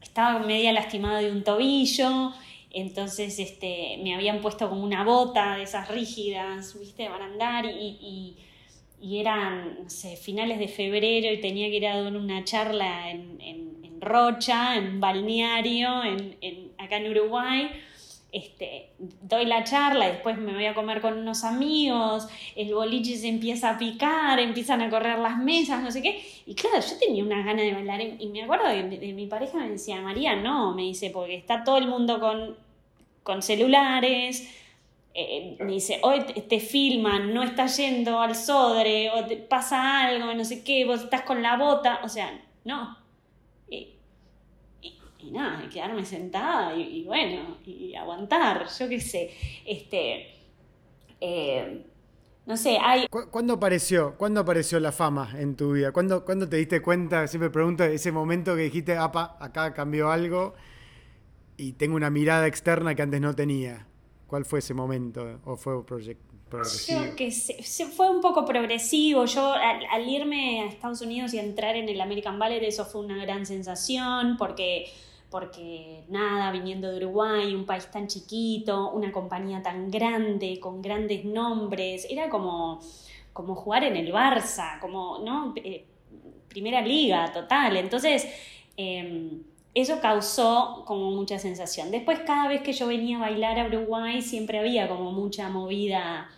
[SPEAKER 2] estaba media lastimada de un tobillo, entonces este, me habían puesto como una bota de esas rígidas, viste, para andar y, y, eran, no sé, finales de febrero y tenía que ir a dar una charla en Rocha, en Balneario, en, acá en Uruguay. Este, doy la charla después me voy a comer con unos amigos, el boliche se empieza a picar, empiezan a correr las mesas, no sé qué. Y claro, yo tenía unas ganas de bailar y me acuerdo de, mi pareja me decía, María, no, me dice, porque está todo el mundo con, con celulares, eh, me dice, hoy te, filman, no estás yendo al sodre, o te pasa algo, no sé qué, vos estás con la bota, o sea, no, y nada, quedarme sentada y, bueno, y aguantar, yo qué sé. Este, eh, no sé, hay...
[SPEAKER 1] ¿Cuándo apareció, ¿Cuándo apareció la fama en tu vida? ¿Cuándo, ¿Cuándo te diste cuenta, siempre pregunto, ese momento que dijiste, apa, acá cambió algo? y tengo una mirada externa que antes no tenía. ¿Cuál fue ese momento? ¿O fue progresivo?
[SPEAKER 2] Creo que se, fue un poco progresivo. Yo al, irme a Estados Unidos y entrar en el American Ballet, eso fue una gran sensación porque, porque nada, viniendo de Uruguay, un país tan chiquito, una compañía tan grande, con grandes nombres, era como, como jugar en el Barça, como, ¿no? Eh, primera liga, total. Entonces... Em, eso causó como mucha sensación. Después cada vez que yo venía a bailar a Uruguay siempre había como mucha movida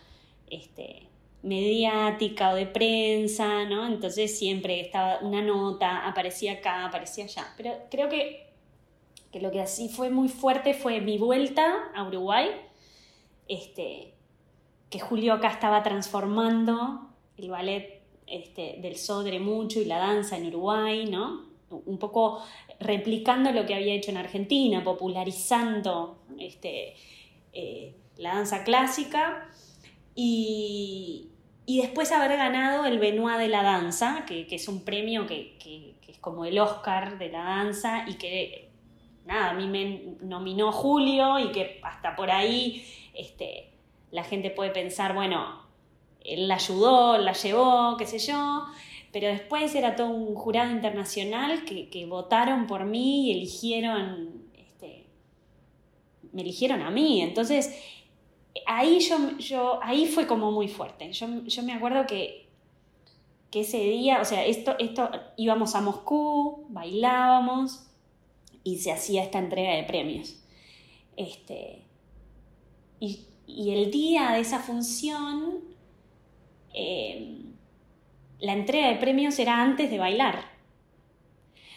[SPEAKER 2] este, mediática o de prensa, ¿no? Entonces siempre estaba una nota, aparecía acá, aparecía allá. Pero creo que, que lo que así fue muy fuerte fue mi vuelta a Uruguay, este, que Julio acá estaba transformando el ballet este, del Sodre mucho y la danza en Uruguay, ¿no? Un poco replicando lo que había hecho en Argentina, popularizando este, eh, la danza clásica y, después haber ganado el Benoit de la danza, que, es un premio que, es como el Oscar de la danza y que, nada, a mí me nominó Julio y que hasta por ahí este, la gente puede pensar, bueno, él la ayudó, la llevó, qué sé yo, pero después era todo un jurado internacional que, votaron por mí y eligieron, este, me eligieron a mí. Entonces, ahí, yo, yo, ahí fue como muy fuerte. Yo, me acuerdo que, que ese día, o sea, esto, esto, íbamos a Moscú, bailábamos y se hacía esta entrega de premios. Este, y, el día de esa función, eh, la entrega de premios era antes de bailar.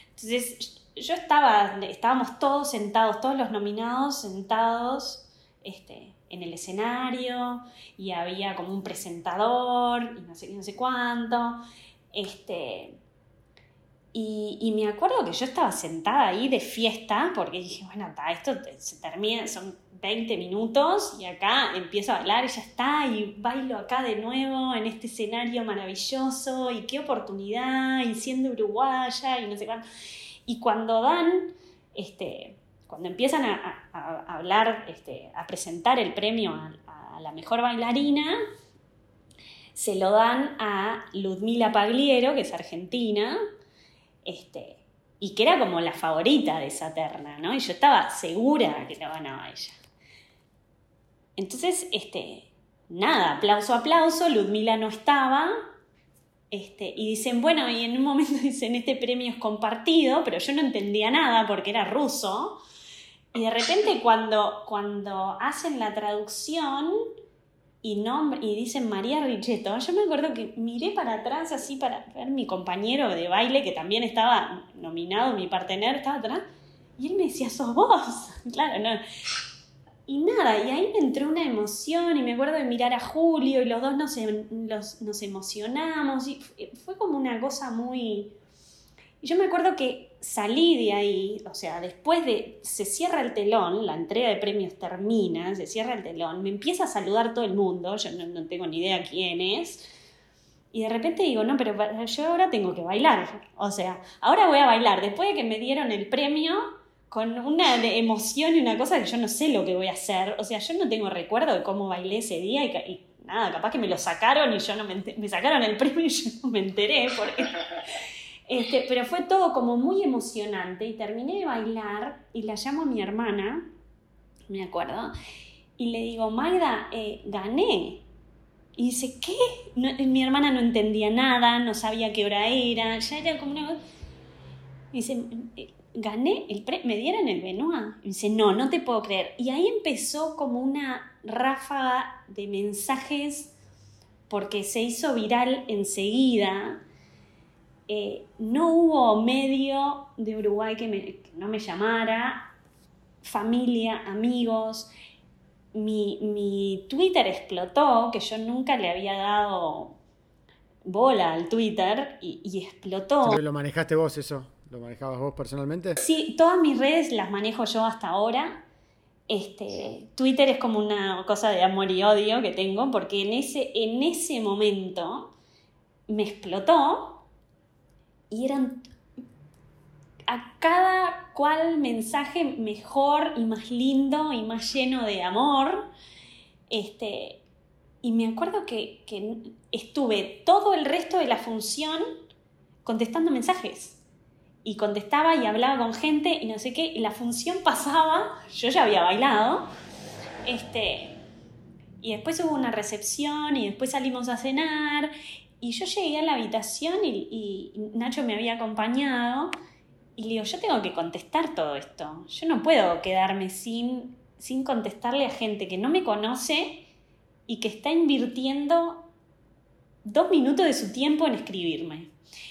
[SPEAKER 2] Entonces yo estaba, estábamos todos sentados, todos los nominados sentados este, en el escenario y había como un presentador y no sé, no sé cuánto. Este, y, me acuerdo que yo estaba sentada ahí de fiesta porque dije, bueno, esto se termina, son 20 minutos y acá empiezo a bailar y ya está, y bailo acá de nuevo en este escenario maravilloso y qué oportunidad, y siendo uruguaya y no sé cuánto. Y cuando dan, este, cuando empiezan a, hablar, este, a presentar el premio a la mejor bailarina, se lo dan a Ludmila Pagliero, que es argentina, este, y que era como la favorita de esa ¿no? Y yo estaba segura que la ganaba ella. Entonces, este, nada, aplauso, aplauso, Ludmila no estaba, este, y dicen, bueno, y en un momento dicen, este premio es compartido, pero yo no entendía nada porque era ruso, y de repente cuando, cuando hacen la traducción y, y dicen María Richetto, yo me acuerdo que miré para atrás así para ver mi compañero de baile, que también estaba nominado, mi partener estaba atrás, y él me decía, sos vos, claro, no. Y nada, y ahí me entró una emoción y me acuerdo de mirar a Julio y los dos nos, em, nos emocionamos y fue como una cosa muy... Y yo me acuerdo que salí de ahí, o sea, después de... Se cierra el telón, la entrega de premios termina, se cierra el telón, me empieza a saludar todo el mundo, yo no, tengo ni idea quién es. Y de repente digo, no, pero yo ahora tengo que bailar. O sea, ahora voy a bailar. Después de que me dieron el premio, con una emoción y una cosa que yo no sé lo que voy a hacer. O sea, yo no tengo recuerdo de cómo bailé ese día y, nada, capaz que me lo sacaron y yo no me, me sacaron el premio y yo no me enteré. Porque, este, pero fue todo como muy emocionante y terminé de bailar y la llamo a mi hermana, me acuerdo, y le digo, Magda, eh, gané. Y dice, ¿qué? mi hermana no entendía nada, no sabía qué hora era, ya era como una... Y dice, gané el me dieron el Benoit. Y dice, no, no te puedo creer. Y ahí empezó como una ráfaga de mensajes porque se hizo viral enseguida. Eh, no hubo medio de Uruguay que, que, no me llamara, familia, amigos. Mi, mi Twitter explotó, que yo nunca le había dado bola al Twitter y, y explotó.
[SPEAKER 1] ¿Lo manejaste vos eso? ¿Lo manejabas vos personalmente?
[SPEAKER 2] Sí, todas mis redes las manejo yo hasta ahora. Este, Twitter es como una cosa de amor y odio que tengo, porque en ese, en ese momento me explotó y eran... a cada cual mensaje mejor y más lindo y más lleno de amor. Este, y me acuerdo que, que estuve todo el resto de la función contestando mensajes. Y contestaba y hablaba con gente y no sé qué. Y la función pasaba, yo ya había bailado. Este, y después hubo una recepción y después salimos a cenar. Y yo llegué a la habitación y, Nacho me había acompañado. Y le digo, yo tengo que contestar todo esto. Yo no puedo quedarme sin, sin contestarle a gente que no me conoce y que está invirtiendo dos minutos de su tiempo en escribirme.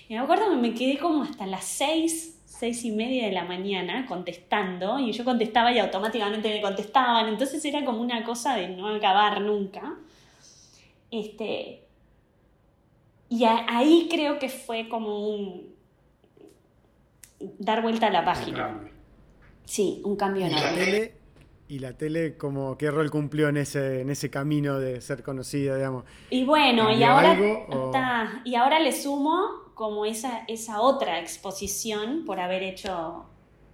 [SPEAKER 2] Y me acuerdo que me quedé como hasta las seis, seis y media de la mañana contestando y yo contestaba y automáticamente me contestaban. Entonces era como una cosa de no acabar nunca. Este, y ahí creo que fue como un dar vuelta a la página. Sí, un cambio
[SPEAKER 1] enorme. ¿Y la tele como qué rol cumplió en ese, en ese camino de ser conocida, digamos?
[SPEAKER 2] Y bueno, y ahora, y ahora le sumo como esa, esa otra exposición por haber hecho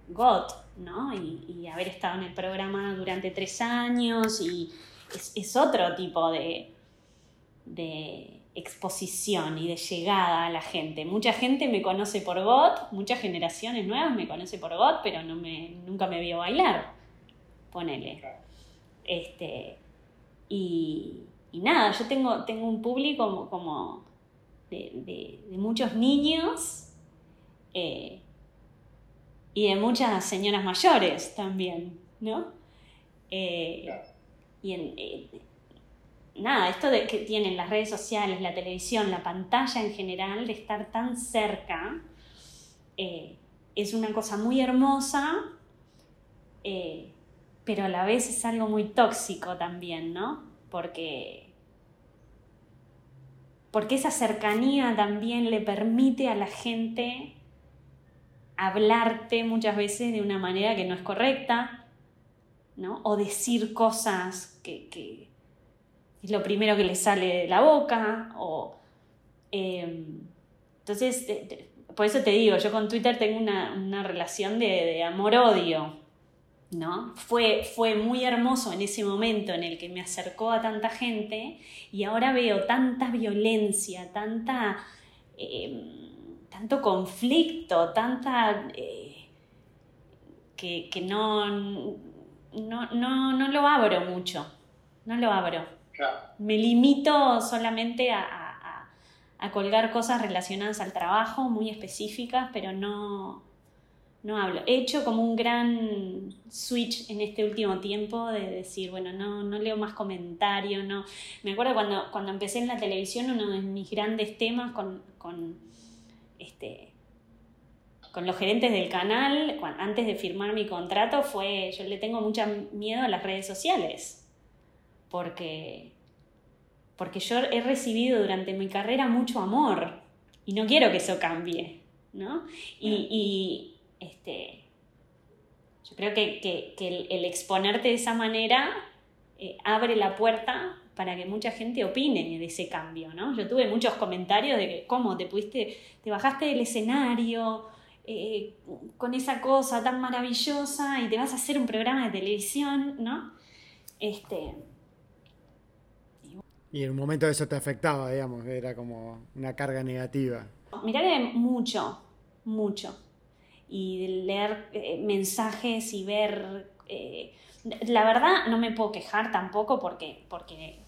[SPEAKER 2] GOT, ¿no? Y, haber estado en el programa durante tres años y es, otro tipo de, de exposición y de llegada a la gente. Mucha gente me conoce por GOT, muchas generaciones nuevas me conoce por GOT, pero no me, nunca me vio bailar ponele. Este, y, nada, yo tengo, tengo un público como, de, muchos niños eh, y de muchas señoras mayores también, ¿no? Eh, y en, eh, nada, esto de que tienen las redes sociales, la televisión, la pantalla en general, de estar tan cerca, es una cosa muy hermosa pero a la vez es algo muy tóxico también, ¿no? Porque, porque esa cercanía también le permite a la gente hablarte muchas veces de una manera que no es correcta, ¿no? O decir cosas que, es lo primero que le sale de la boca, o... Em, entonces, por eso te digo, yo con Twitter tengo una, relación de, de amor-odio, ¿no? Fue, fue muy hermoso en ese momento en el que me acercó a tanta gente y ahora veo tanta violencia, tanta, em, tanto conflicto, tanta... Eh, que, no, no, lo abro mucho, no lo abro. Me limito solamente a, a colgar cosas relacionadas al trabajo muy específicas, pero no, no hablo. He hecho como un gran switch en este último tiempo de decir, bueno, no, no leo más comentarios, no. Me acuerdo cuando, cuando empecé en la televisión, uno de mis grandes temas con, con, este, con los gerentes del canal, antes de firmar mi contrato, fue, yo le tengo mucho miedo a las redes sociales, porque, porque yo he recibido durante mi carrera mucho amor y no quiero que eso cambie, ¿no? y este, yo creo que, el, exponerte de esa manera eh, abre la puerta para que mucha gente opine de ese cambio, ¿no? Yo tuve muchos comentarios de que, ¿cómo te pudiste, te bajaste del escenario eh, con esa cosa tan maravillosa y te vas a hacer un programa de televisión, ¿no? Este,
[SPEAKER 1] y en un momento eso te afectaba, digamos, era como una carga negativa.
[SPEAKER 2] Que mucho, mucho y leer eh, mensajes y ver... Eh, la verdad no me puedo quejar tampoco porque, porque,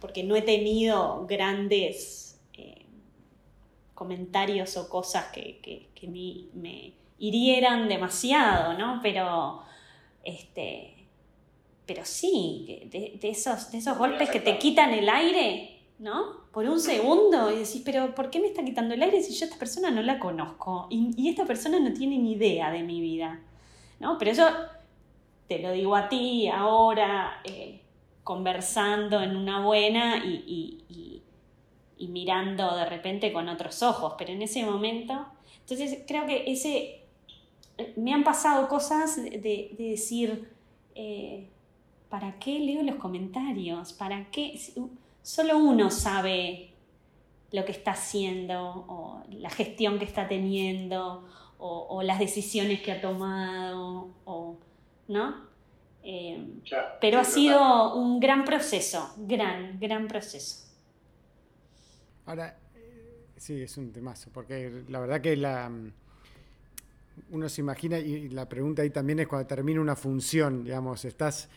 [SPEAKER 2] porque no he tenido grandes eh, comentarios o cosas que, que, me, hirieran demasiado, ¿no? Pero, este, pero sí, de, esos, de esos golpes que te quitan el aire, ¿no? por un segundo y decís, pero ¿por qué me está quitando el aire si yo a esta persona no la conozco? Y, esta persona no tiene ni idea de mi vida, ¿no? Pero eso te lo digo a ti ahora, eh, conversando en una buena y, y, mirando de repente con otros ojos, pero en ese momento, entonces creo que ese, me han pasado cosas de, decir, eh, ¿para qué leo los comentarios? ¿Para qué? solo uno sabe lo que está haciendo o la gestión que está teniendo o, las decisiones que ha tomado, o, ¿no? Eh, pero ha sido un gran proceso, gran, gran proceso.
[SPEAKER 1] Ahora, sí, es un temazo, porque la verdad que la uno se imagina, y la pregunta ahí también es cuando termina una función, digamos, estás,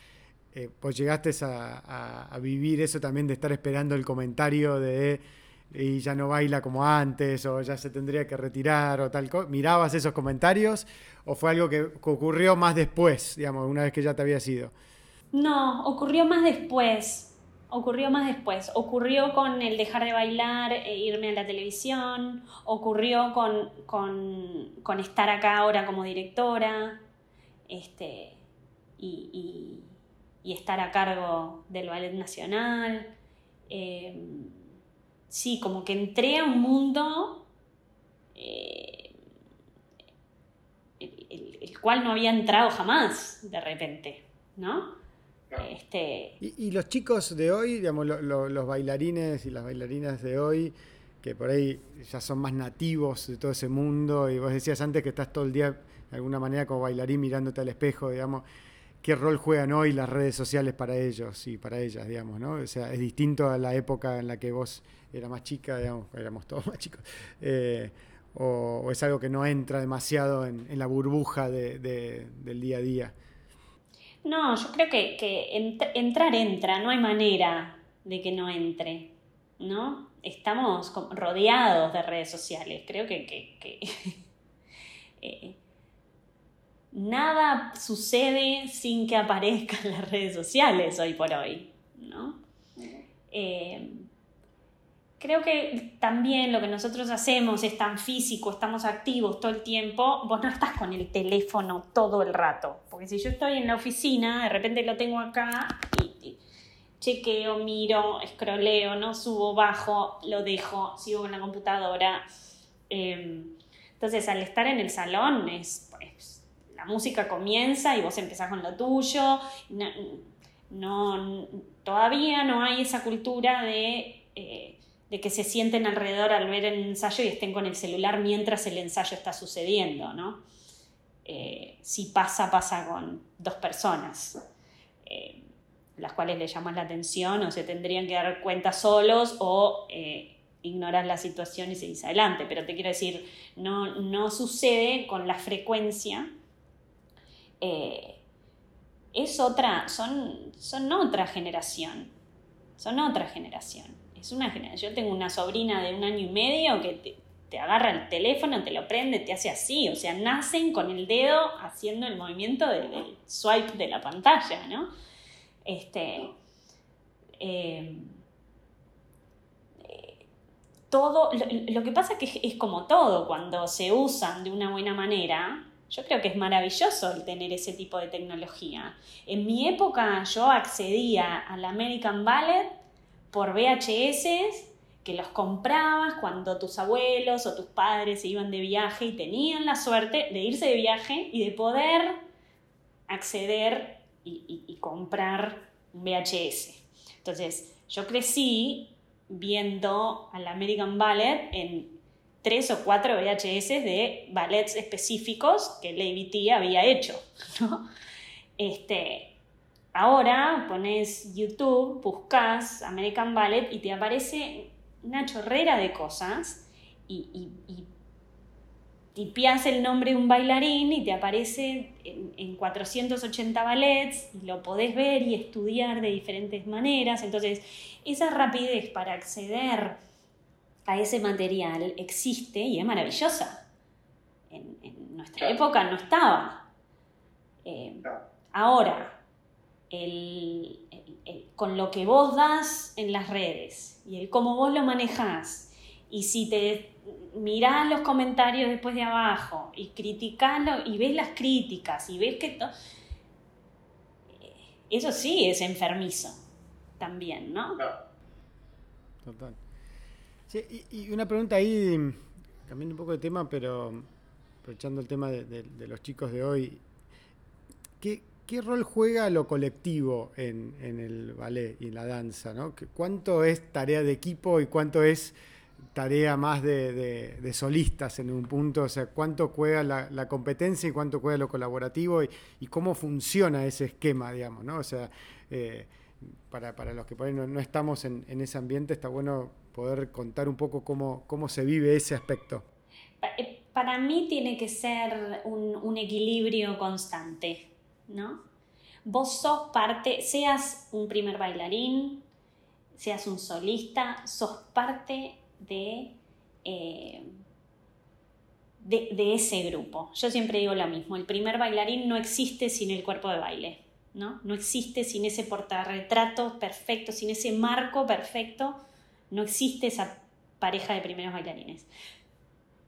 [SPEAKER 1] eh, pues llegaste a, vivir eso también de estar esperando el comentario de y ya no baila como antes, o ya se tendría que retirar, o tal cosa. ¿Mirabas esos comentarios o fue algo que, ocurrió más después, digamos, una vez que ya te había ido?
[SPEAKER 2] No, ocurrió más después ocurrió más después. Ocurrió con el dejar de bailar e irme a la televisión, ocurrió con, estar acá ahora como directora este, y, estar a cargo del Ballet Nacional. Em, sí, como que entré a un mundo eh, el, el cual no había entrado jamás de repente, ¿no? Este...
[SPEAKER 1] ¿Y, los chicos de hoy, digamos, los bailarines y las bailarinas de hoy, que por ahí ya son más nativos de todo ese mundo, y vos decías antes que estás todo el día de alguna manera como bailarín mirándote al espejo, digamos, ¿qué rol juegan hoy las redes sociales para ellos y para ellas, digamos, ¿no? O sea, es distinto a la época en la que vos eras más chica, digamos, éramos todos más chicos. Eh, o, es algo que no entra demasiado en, la burbuja del día a día.
[SPEAKER 2] No, yo creo que, entrar entra, no hay manera de que no entre, ¿no? Estamos rodeados de redes sociales, creo que, eh, nada sucede sin que aparezcan las redes sociales hoy por hoy, ¿no? creo que también lo que nosotros hacemos es tan físico, estamos activos todo el tiempo, vos no estás con el teléfono todo el rato, porque si yo estoy en la oficina, de repente lo tengo acá y, chequeo, miro, escroleo, no subo, bajo, lo dejo, sigo con la computadora. Em, entonces, al estar en el salón, es, pues, la música comienza y vos empezás con lo tuyo. No, todavía no hay esa cultura de eh, de que se sienten alrededor al ver el ensayo y estén con el celular mientras el ensayo está sucediendo, ¿no? Eh, si pasa, pasa con dos personas, eh, las cuales le llaman la atención o se tendrían que dar cuenta solos o ignorar la situación y seguir adelante. Pero te quiero decir, no, no sucede con la frecuencia. Es otra, son, son otra generación, son otra generación. Es una generación. Yo tengo una sobrina de un año y medio que te, agarra el teléfono, te lo prende, te hace así. O sea, nacen con el dedo haciendo el movimiento del, swipe de la pantalla, ¿no? Este. Eh, todo, lo, que pasa es que es como todo, cuando se usan de una buena manera, yo creo que es maravilloso el tener ese tipo de tecnología. En mi época yo accedía al American Ballet por VHS que los comprabas cuando tus abuelos o tus padres se iban de viaje y tenían la suerte de irse de viaje y de poder acceder y, comprar un VHS. Entonces, yo crecí viendo al American Ballet en tres o cuatro VHS de ballets específicos que Lady T había hecho. Este, Ahora pones YouTube, buscas American Ballet y te aparece una chorrera de cosas y, tipeas el nombre de un bailarín y te aparece en, 480 ballets y lo podés ver y estudiar de diferentes maneras. Entonces, esa rapidez para acceder a ese material existe y es maravillosa. En, nuestra época no estaba. Eh, ahora, con lo que vos das en las redes y el cómo vos lo manejás. Y si te mirás los comentarios después de abajo y criticalo y ves las críticas y ves que eso sí es enfermizo también, ¿no?
[SPEAKER 1] Total. Y, una pregunta ahí, cambiando un poco de tema, pero aprovechando el tema de, los chicos de hoy, ¿qué, ¿Qué rol juega lo colectivo en, el ballet y en la danza? ¿Cuánto es tarea de equipo y cuánto es tarea más de, solistas en un punto, o sea, cuánto juega la, competencia y cuánto juega lo colaborativo y, cómo funciona ese esquema, digamos, ¿no? O sea, eh, para, los que no, estamos en, ese ambiente, está bueno poder contar un poco cómo, cómo se vive ese aspecto.
[SPEAKER 2] Eh, para mí tiene que ser un, equilibrio constante, ¿no? Vos sos parte, seas un primer bailarín, seas un solista, sos parte de, eh, de, ese grupo. Yo siempre digo lo mismo, el primer bailarín no existe sin el cuerpo de baile, ¿no? No existe sin ese portarretrato perfecto, sin ese marco perfecto, no existe esa pareja de primeros bailarines.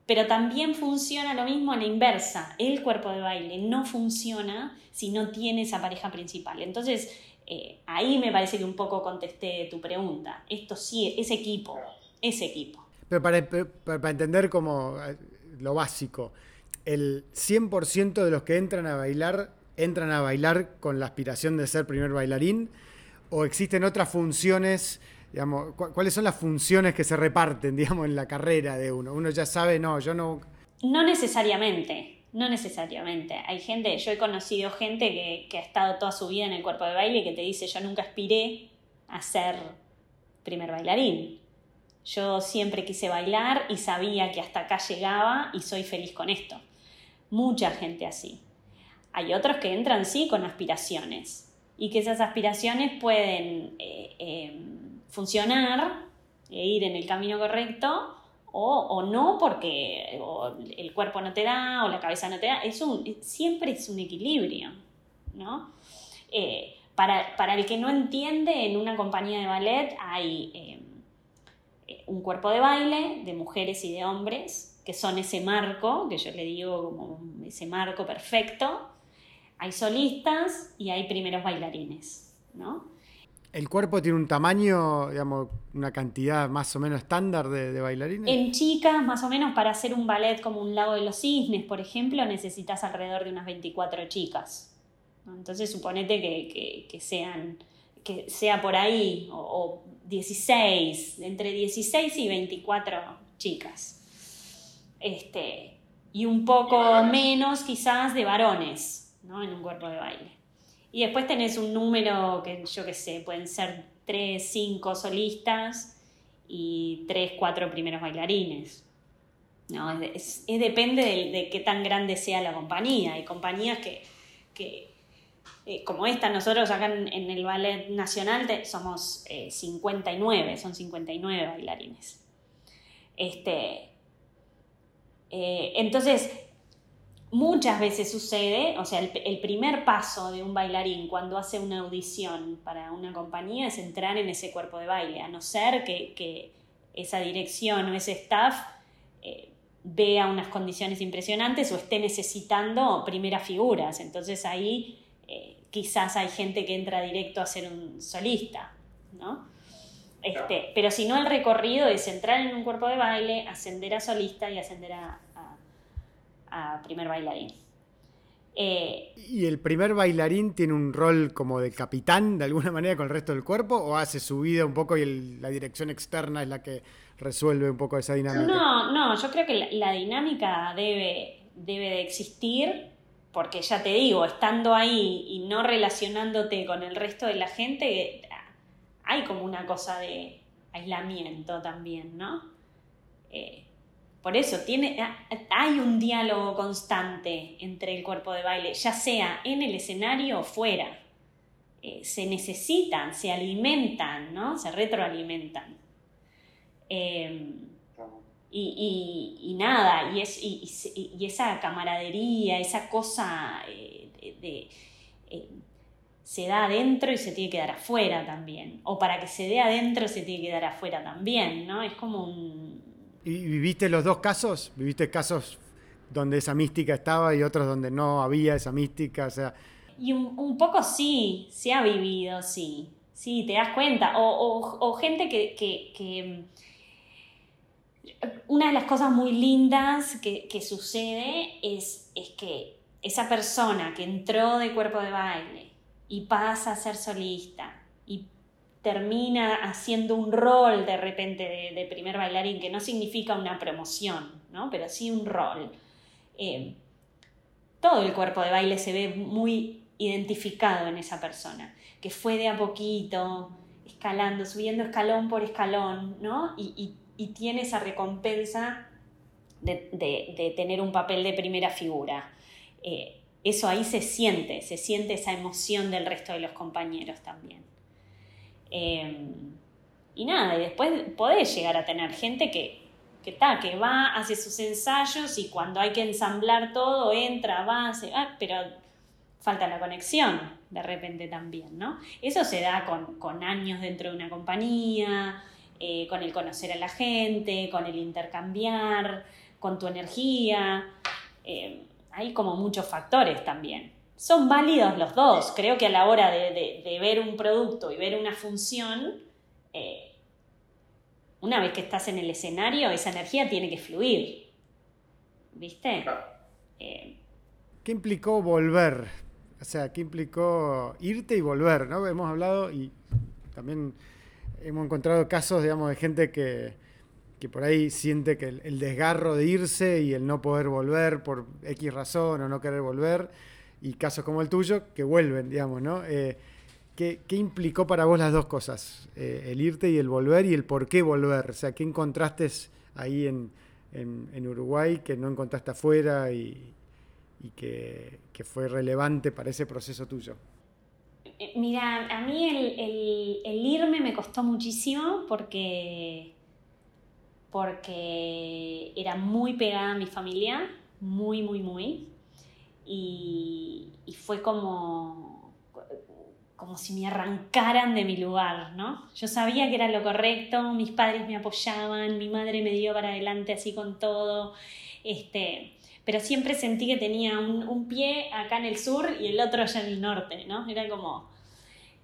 [SPEAKER 2] Pero también funciona lo mismo a la inversa. El cuerpo de baile no funciona si no tiene esa pareja principal. Entonces, eh, ahí me parece que un poco contesté tu pregunta. Esto sí, es equipo, equipo.
[SPEAKER 1] Pero para, entender como eh, lo básico, el 100% de los que entran a bailar, entran a bailar con la aspiración de ser primer bailarín, o existen otras funciones ¿cuáles son las funciones que se reparten, digamos, en la carrera de uno? Uno ya sabe, no, yo no...
[SPEAKER 2] No necesariamente, no necesariamente. Hay gente, yo he conocido gente que, ha estado toda su vida en el cuerpo de baile y que te dice, yo nunca aspiré a ser primer bailarín. Yo siempre quise bailar y sabía que hasta acá llegaba y soy feliz con esto. Mucha gente así. Hay otros que entran sí con aspiraciones y que esas aspiraciones pueden eh, eh, funcionar e ir en el camino correcto o, no porque el cuerpo no te da o la cabeza no te da. Es un, siempre es un equilibrio, ¿no? Eh, para, el que no entiende, en una compañía de ballet hay eh, un cuerpo de baile de mujeres y de hombres, que son ese marco, que yo le digo como ese marco perfecto. Hay solistas y hay primeros bailarines, ¿no?
[SPEAKER 1] ¿El cuerpo tiene un tamaño, digamos, una cantidad más o menos estándar de, bailarines?
[SPEAKER 2] En chicas, más o menos, para hacer un ballet como un Lago de los Cisnes, por ejemplo, necesitas alrededor de unas 24 chicas. Entonces, suponete que, sean, que sea por ahí, o, 16, entre 16 y 24 chicas. Este, y un poco menos quizás de varones, ¿no? En un cuerpo de baile. Y después tenés un número que yo qué sé, pueden ser tres, cinco solistas y tres, cuatro primeros bailarines. No, es, depende de, qué tan grande sea la compañía. Hay compañías que, eh, como esta, nosotros acá en, el Ballet Nacional somos 59, eh, son 59 bailarines. Este, eh, entonces, muchas veces sucede, o sea, el, primer paso de un bailarín cuando hace una audición para una compañía es entrar en ese cuerpo de baile, a no ser que, esa dirección o ese staff eh, vea unas condiciones impresionantes o esté necesitando primeras figuras. Entonces ahí eh, quizás hay gente que entra directo a ser un solista, ¿no? Este, pero si no, el recorrido es entrar en un cuerpo de baile, ascender a solista y ascender a, primer bailarín.
[SPEAKER 1] Eh, ¿Y el primer bailarín tiene un rol como de capitán de alguna manera con el resto del cuerpo o hace su vida un poco y la dirección externa es la que resuelve un poco esa dinámica?
[SPEAKER 2] No, no, yo creo que la, dinámica debe, debe de existir porque ya te digo, estando ahí y no relacionándote con el resto de la gente, hay como una cosa de aislamiento también, ¿no? Eh, por eso tiene, hay un diálogo constante entre el cuerpo de baile, ya sea en el escenario o fuera. Eh, se necesitan, se alimentan, ¿no? Se retroalimentan. Em, y, nada, y, es, y, esa camaradería, esa cosa eh, eh, se da adentro y se tiene que dar afuera también. O para que se dé adentro se tiene que dar afuera también, ¿no? Es como un,
[SPEAKER 1] ¿Y viviste los dos casos? ¿Viviste casos donde esa mística estaba y otros donde no había esa mística? O sea...
[SPEAKER 2] Y un, poco sí, se ha vivido, sí. Sí, te das cuenta. O, gente que, Una de las cosas muy lindas que, sucede es, es que esa persona que entró de cuerpo de baile y pasa a ser solista y termina haciendo un rol de repente de, primer bailarín, que no significa una promoción, ¿no? pero sí un rol. Eh, todo el cuerpo de baile se ve muy identificado en esa persona, que fue de a poquito, escalando, subiendo escalón por escalón, ¿no? Y, tiene esa recompensa de, tener un papel de primera figura. Eh, eso ahí se siente, se siente esa emoción del resto de los compañeros también. Eh, y nada, y después podés llegar a tener gente que, que, que va, hace sus ensayos y cuando hay que ensamblar todo, entra, va, hace, ah, pero falta la conexión de repente también, ¿no? Eso se da con, años dentro de una compañía, eh, con el conocer a la gente, con el intercambiar, con tu energía. Eh, hay como muchos factores también. Son válidos los dos. Creo que a la hora de, ver un producto y ver una función, eh, una vez que estás en el escenario, esa energía tiene que fluir. ¿Viste?
[SPEAKER 1] ¿Qué implicó volver o sea, ¿qué implicó irte y volver? ¿no? Hemos hablado y también hemos encontrado casos, digamos, de gente que, por ahí siente que el, desgarro de irse y el no poder volver por X razón o no querer volver, y casos como el tuyo que vuelven, digamos, ¿no? Eh, ¿qué, implicó para vos las dos cosas? Eh, el irte y el volver y el por qué volver. O sea, ¿qué encontraste ahí en, en Uruguay que no encontraste afuera y, y que, fue relevante para ese proceso tuyo?
[SPEAKER 2] Eh, mira, a mí el, irme me costó muchísimo porque, porque era muy pegada a mi familia, muy, muy, muy. Y, fue como, como si me arrancaran de mi lugar, ¿no? Yo sabía que era lo correcto, mis padres me apoyaban, mi madre me dio para adelante así con todo. Este, pero siempre sentí que tenía un, pie acá en el sur y el otro allá en el norte, ¿no? Era como,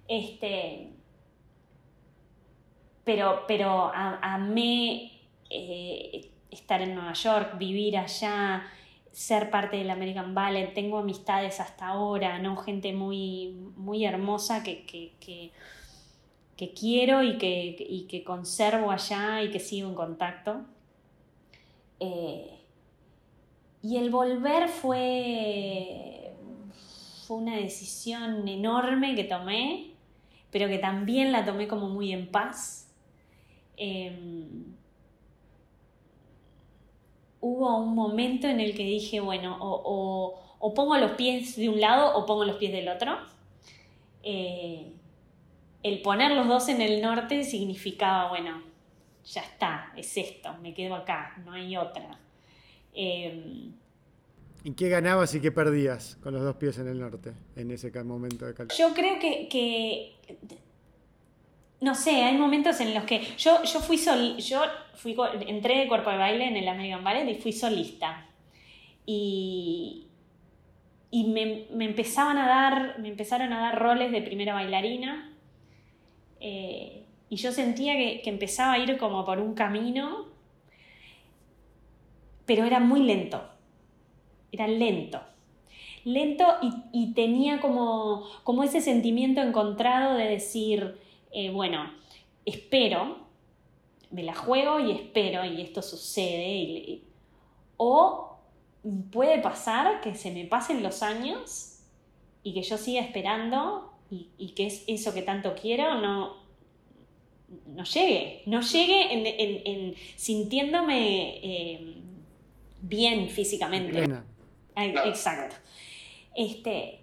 [SPEAKER 2] este, pero, pero amé eh, estar en Nueva York, vivir allá, ser parte del American Ballet, tengo amistades hasta ahora, ¿no? Gente muy, muy hermosa que, que, quiero y que, y que conservo allá y que sigo en contacto. Eh, y el volver fue, fue una decisión enorme que tomé, pero que también la tomé como muy en paz. Em, hubo un momento en el que dije, bueno, o, pongo los pies de un lado o pongo los pies del otro. Eh, el poner los dos en el norte significaba, bueno, ya está, es esto, me quedo acá, no hay otra.
[SPEAKER 1] ¿Y qué ganabas y qué perdías con los dos pies en el norte en ese momento de calidad?
[SPEAKER 2] Yo creo que, no sé, hay momentos en los que yo, yo fui sol, yo fui, entré de cuerpo de baile en el American Ballet y fui solista. Y, y me, empezaban a dar, me empezaron a dar roles de primera bailarina. Eh, y yo sentía que, que, empezaba a ir como por un camino pero era muy lento, era lento. Lento y, tenía como, como, ese sentimiento encontrado de decir, eh, bueno, espero, me la juego y espero y esto sucede. o puede pasar que se me pasen los años y que yo siga esperando y, que es eso que tanto quiero no, no llegue, no llegue en, sintiéndome eh, bien físicamente. Exacto. Este,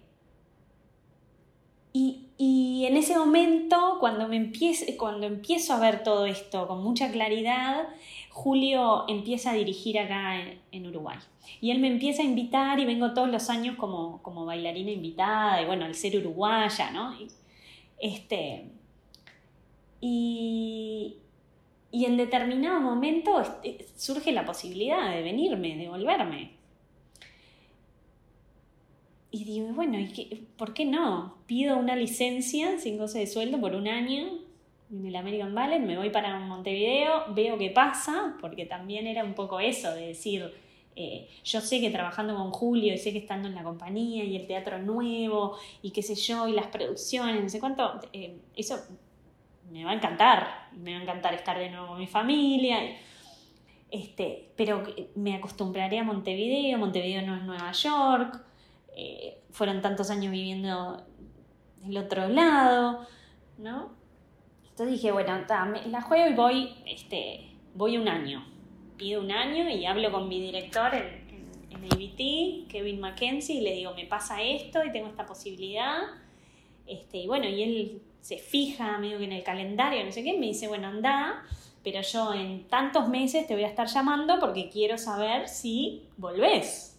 [SPEAKER 2] y, en ese momento, cuando, me empiece, cuando empiezo a ver todo esto con mucha claridad, Julio empieza a dirigir acá en, Uruguay. Y él me empieza a invitar y vengo todos los años como, como bailarina invitada, y bueno, al ser uruguaya, ¿no? este, y, y en determinado momento este, surge la posibilidad de venirme, de volverme. Y digo, bueno, ¿y ¿por qué no? Pido una licencia sin goce de sueldo por un año en el American Ballet, me voy para Montevideo, veo qué pasa, porque también era un poco eso, de decir, eh, yo sé que trabajando con Julio y sé que estando en la compañía y el teatro nuevo y qué sé yo, y las producciones, no sé cuánto, eh, eso me va a encantar, me va a encantar estar de nuevo con mi familia. Este, pero me acostumbraré a Montevideo, Montevideo no es Nueva York, eh, fueron tantos años viviendo del otro lado, ¿no? Entonces dije, bueno, la juego y voy, este, voy un año, pido un año y hablo con mi director en, en, ABT, Kevin Mackenzie, y le digo, me pasa esto y tengo esta posibilidad, este, y bueno, y él se fija medio que en el calendario, no sé qué, me dice, bueno, anda, pero yo en tantos meses te voy a estar llamando porque quiero saber si volvés.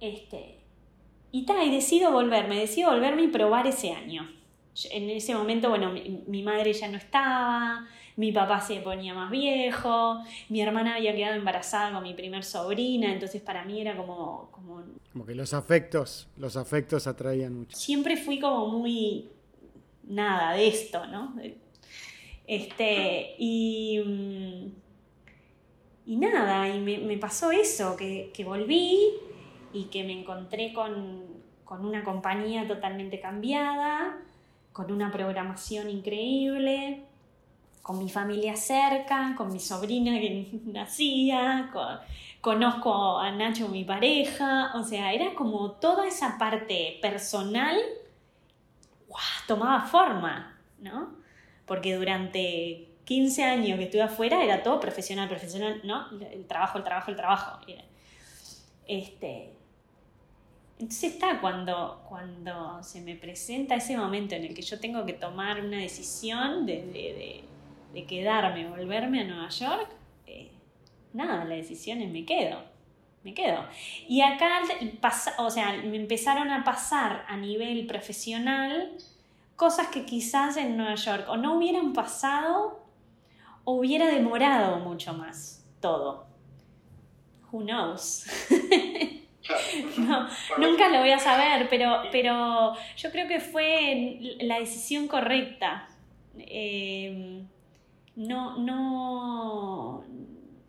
[SPEAKER 2] Este, y tal, y decido volverme, decido volverme y probar ese año. En ese momento, bueno, mi, madre ya no estaba, mi papá se ponía más viejo, mi hermana había quedado embarazada con mi primer sobrina, entonces para mí era como...
[SPEAKER 1] Como, como que los afectos, los afectos atraían mucho.
[SPEAKER 2] Siempre fui como muy nada de esto, ¿no? Este, y, y nada, y me, pasó eso, que, volví y que me encontré con, una compañía totalmente cambiada, con una programación increíble, con mi familia cerca, con mi sobrina que nacía, conozco a Nacho, mi pareja, o sea, era como toda esa parte personal, tomaba forma, ¿no? porque durante 15 años que estuve afuera era todo profesional, profesional, ¿no? El trabajo, el trabajo, el trabajo. Este, entonces está cuando, cuando se me presenta ese momento en el que yo tengo que tomar una decisión de, de, de, quedarme, volverme a Nueva York, eh, nada, la decisión es me quedo. Me quedo. Y acá, o sea, me empezaron a pasar a nivel profesional cosas que quizás en Nueva York o no hubieran pasado o hubiera demorado mucho más todo. Who knows? nunca lo voy a saber, pero, pero yo creo que fue la decisión correcta. Eh, no, no,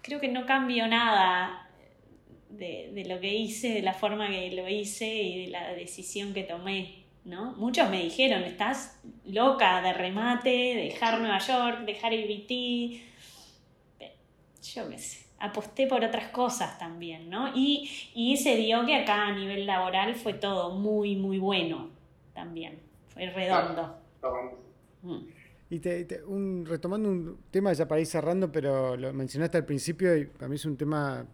[SPEAKER 2] creo que no cambió nada de, de, lo que hice, de la forma que lo hice y de la decisión que tomé. ¿no? Muchos me dijeron, estás loca de remate, dejar Nueva York, dejar IBT. Yo qué sé, aposté por otras cosas también, ¿no? Y, se dio que acá a nivel laboral fue todo muy, muy bueno también. Fue redondo.
[SPEAKER 1] Mm. Y un, retomando un tema ya para ir cerrando, pero lo mencionaste al principio y para mí es un tema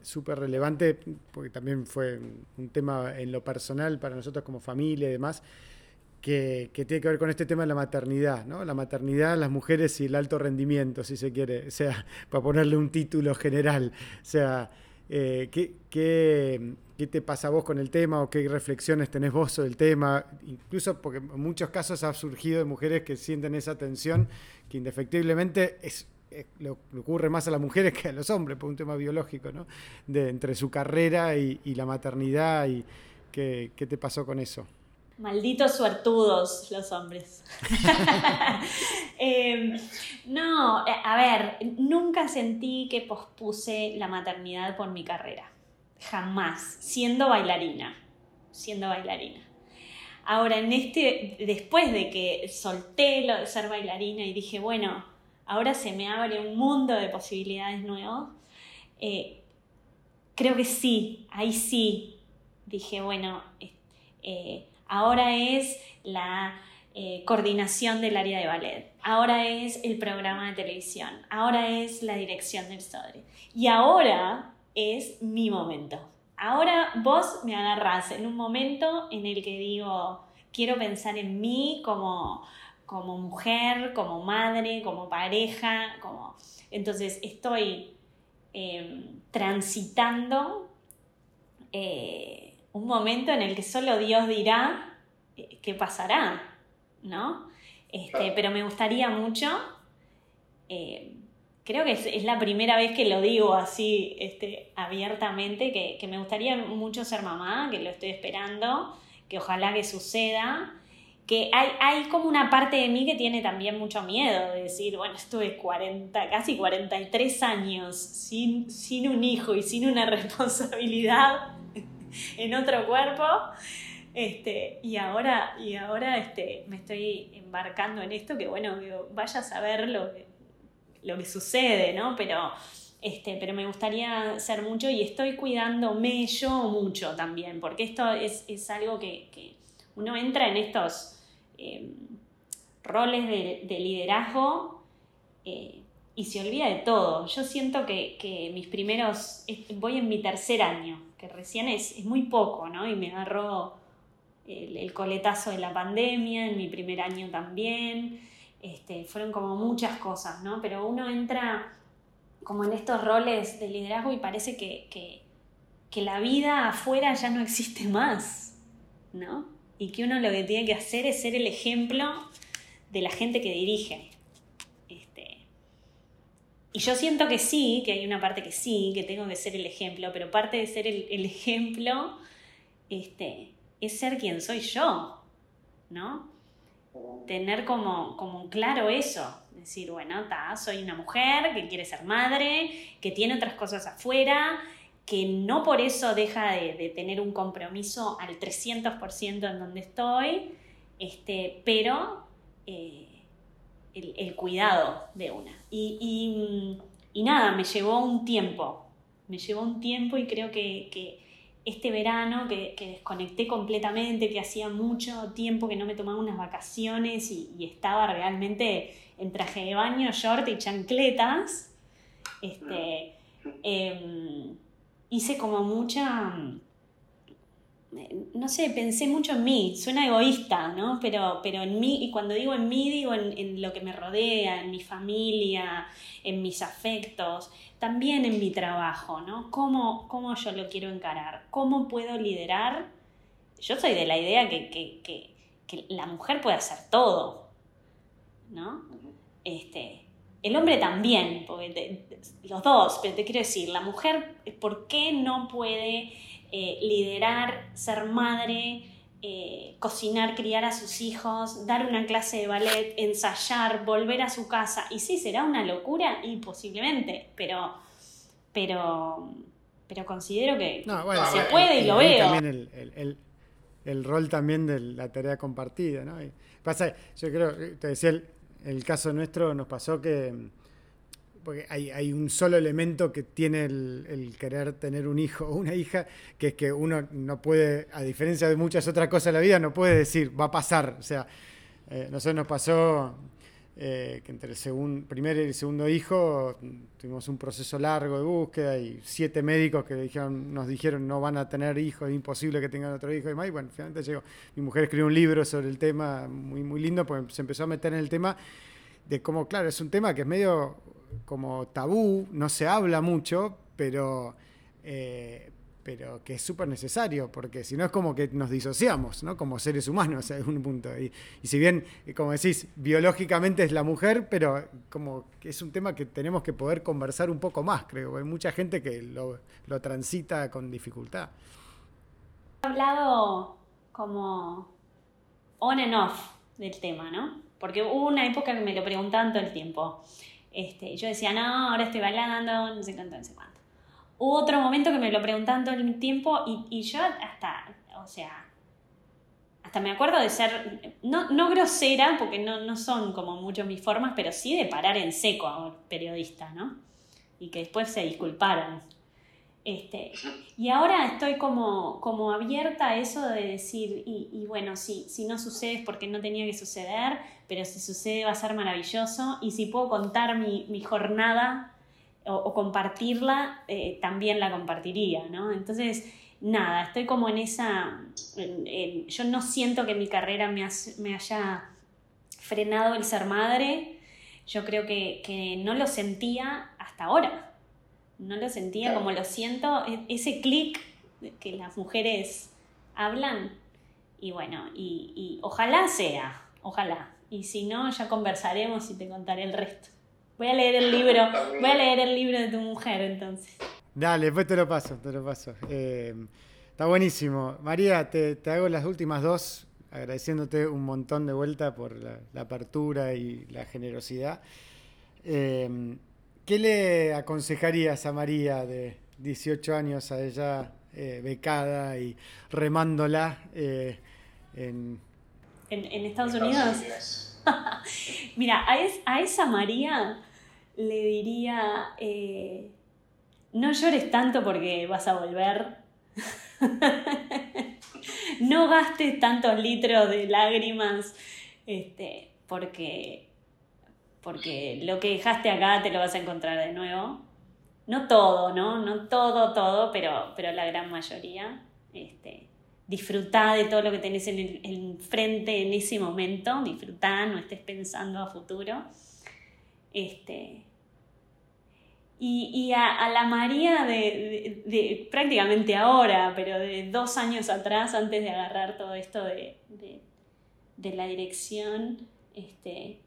[SPEAKER 1] súper relevante, porque también fue un tema en lo personal para nosotros como familia y demás, que, tiene que ver con este tema de la maternidad, ¿no? La maternidad, las mujeres y el alto rendimiento, si se quiere, o sea, para ponerle un título general, o sea, eh, ¿qué, qué, te pasa vos con el tema o qué reflexiones tenés vos sobre el tema? Incluso porque en muchos casos ha surgido de mujeres que sienten esa tensión que indefectiblemente es le ocurre más a las mujeres que a los hombres, por un tema biológico, ¿no? De, entre su carrera y, la maternidad y qué, te pasó con eso.
[SPEAKER 2] Malditos suertudos los hombres. Em, no, eh, a ver, nunca sentí que pospuse la maternidad por mi carrera. Jamás, siendo bailarina, siendo bailarina. Ahora, en este, después de que solté lo de ser bailarina y dije, bueno, ahora se me abre un mundo de posibilidades nuevos. Eh, creo que sí, ahí sí. Dije, bueno, eh, ahora es la eh, coordinación del área de ballet, ahora es el programa de televisión, ahora es la dirección del SODRE. Y ahora es mi momento. Ahora vos me agarrás en un momento en el que digo, quiero pensar en mí como como mujer, como madre, como pareja, como... Entonces estoy em, transitando eh, un momento en el que solo Dios dirá eh, qué pasará, ¿no? Este, pero me gustaría mucho, eh, creo que es, la primera vez que lo digo así este, abiertamente, que, que me gustaría mucho ser mamá, que lo estoy esperando, que ojalá que suceda que hay, hay, como una parte de mí que tiene también mucho miedo de decir, bueno, estuve 40, casi 43 años sin, sin un hijo y sin una responsabilidad en otro cuerpo. Este, y ahora, y ahora este, me estoy embarcando en esto que, bueno, vaya a saber lo que, lo que sucede, ¿no? Pero, este, pero me gustaría ser mucho y estoy cuidándome yo mucho también, porque esto es, algo que, uno entra en estos eh, roles de, liderazgo eh, y se olvida de todo. Yo siento que, mis primeros, voy en mi tercer año, recién es, muy poco, ¿no? Y me agarró el, el, coletazo de la pandemia, en mi primer año también, este, fueron como muchas cosas, ¿no? Pero uno entra como en estos roles de liderazgo y parece que, que, que la vida afuera ya no existe más, ¿no? Y que uno lo que tiene que hacer es ser el ejemplo de la gente que dirige. Y yo siento que sí, que hay una parte que sí, que tengo que ser el ejemplo, pero parte de ser el, ejemplo este, es ser quien soy yo, ¿no? Tener como, como claro eso, decir, bueno, ta, soy una mujer que quiere ser madre, que tiene otras cosas afuera, que no por eso deja de, tener un compromiso al 300% en donde estoy, este, pero eh, el, cuidado de una. Y, nada, me llevó un tiempo, me llevó un tiempo y creo que, este verano que, desconecté completamente, que hacía mucho tiempo que no me tomaba unas vacaciones y, estaba realmente en traje de baño, short y chancletas, este, em, hice como mucha no sé, pensé mucho en mí, suena egoísta, ¿no? Pero, pero en mí, y cuando digo en mí, digo en, lo que me rodea, en mi familia, en mis afectos, también en mi trabajo, ¿no? ¿Cómo, cómo yo lo quiero encarar? ¿Cómo puedo liderar? Yo soy de la idea que, que, la mujer puede hacer todo, ¿no? Este, el hombre también, porque los dos, pero te quiero decir, la mujer, ¿por qué no puede eh, liderar, ser madre, eh, cocinar, criar a sus hijos, dar una clase de ballet, ensayar, volver a su casa. Y sí, será una locura y posiblemente, pero, pero, pero considero que se puede y lo veo.
[SPEAKER 1] También el, rol también de la tarea compartida, ¿no? pasa, yo creo, te decía, el, el caso nuestro nos pasó que porque hay, un solo elemento que tiene el, querer tener un hijo o una hija, que es que uno no puede, a diferencia de muchas otras cosas en la vida, no puede decir, va a pasar. O sea, eh, nosotros nos pasó eh, que entre el primer y el segundo hijo tuvimos un proceso largo de búsqueda y siete médicos que dijeron, nos dijeron no van a tener hijos, es imposible que tengan otro hijo. Y bueno, finalmente llegó. Mi mujer escribió un libro sobre el tema, muy, muy lindo, porque se empezó a meter en el tema de cómo, claro, es un tema que es medio como tabú, no se habla mucho, pero, eh, pero que es súper necesario, porque si no es como que nos disociamos, ¿no? Como seres humanos a algún punto. Y, si bien, eh, como decís, biológicamente es la mujer, pero como que es un tema que tenemos que poder conversar un poco más, creo. Hay mucha gente que lo, transita con dificultad.
[SPEAKER 2] He hablado como on and off del tema, ¿no? Porque hubo una época que me lo preguntaban todo el tiempo. Este, yo decía, no, ahora estoy bailando, no sé cuánto, no sé cuánto. Hubo otro momento que me lo preguntaban todo el tiempo y, y yo hasta, o sea, hasta me acuerdo de ser, no, no grosera, porque no, no son como mucho mis formas, pero sí de parar en seco a un periodista, ¿no? Y que después se disculparon. Este, y ahora estoy como, como abierta a eso de decir, y, y bueno, si, no sucede es porque no tenía que suceder, pero si sucede va a ser maravilloso, y si puedo contar mi, mi jornada o, compartirla, eh, también la compartiría, ¿no? Entonces, nada, estoy como en esa, yo no siento que mi carrera me, me haya frenado el ser madre, yo creo que, que no lo sentía hasta ahora no lo sentía como lo siento, e-, ese clic que las mujeres hablan. Y bueno, y, ojalá sea, ojalá. Y si no, ya conversaremos y te contaré el resto. Voy a leer el libro, voy a leer el libro de tu mujer entonces.
[SPEAKER 1] Dale, después te lo paso, te lo paso. Eh, está buenísimo. María, te, hago las últimas dos, agradeciéndote un montón de vuelta por la, apertura y la generosidad. Eh, ¿Qué le aconsejarías a María de 18 años, a ella eh, becada y remándola, eh, en,
[SPEAKER 2] ¿En, Estados Unidos. Mira, a, esa María le diría, eh, no llores tanto porque vas a volver. no gastes tantos litros de lágrimas este, porque, porque lo que dejaste acá te lo vas a encontrar de nuevo. No todo, ¿no? No todo, todo, pero, pero la gran mayoría. Este, disfrutá de todo lo que tenés en, el, frente en ese momento, disfrutá, no estés pensando a futuro. Este, y, a, la María de, prácticamente ahora, pero de dos años atrás, antes de agarrar todo esto de, la dirección, este,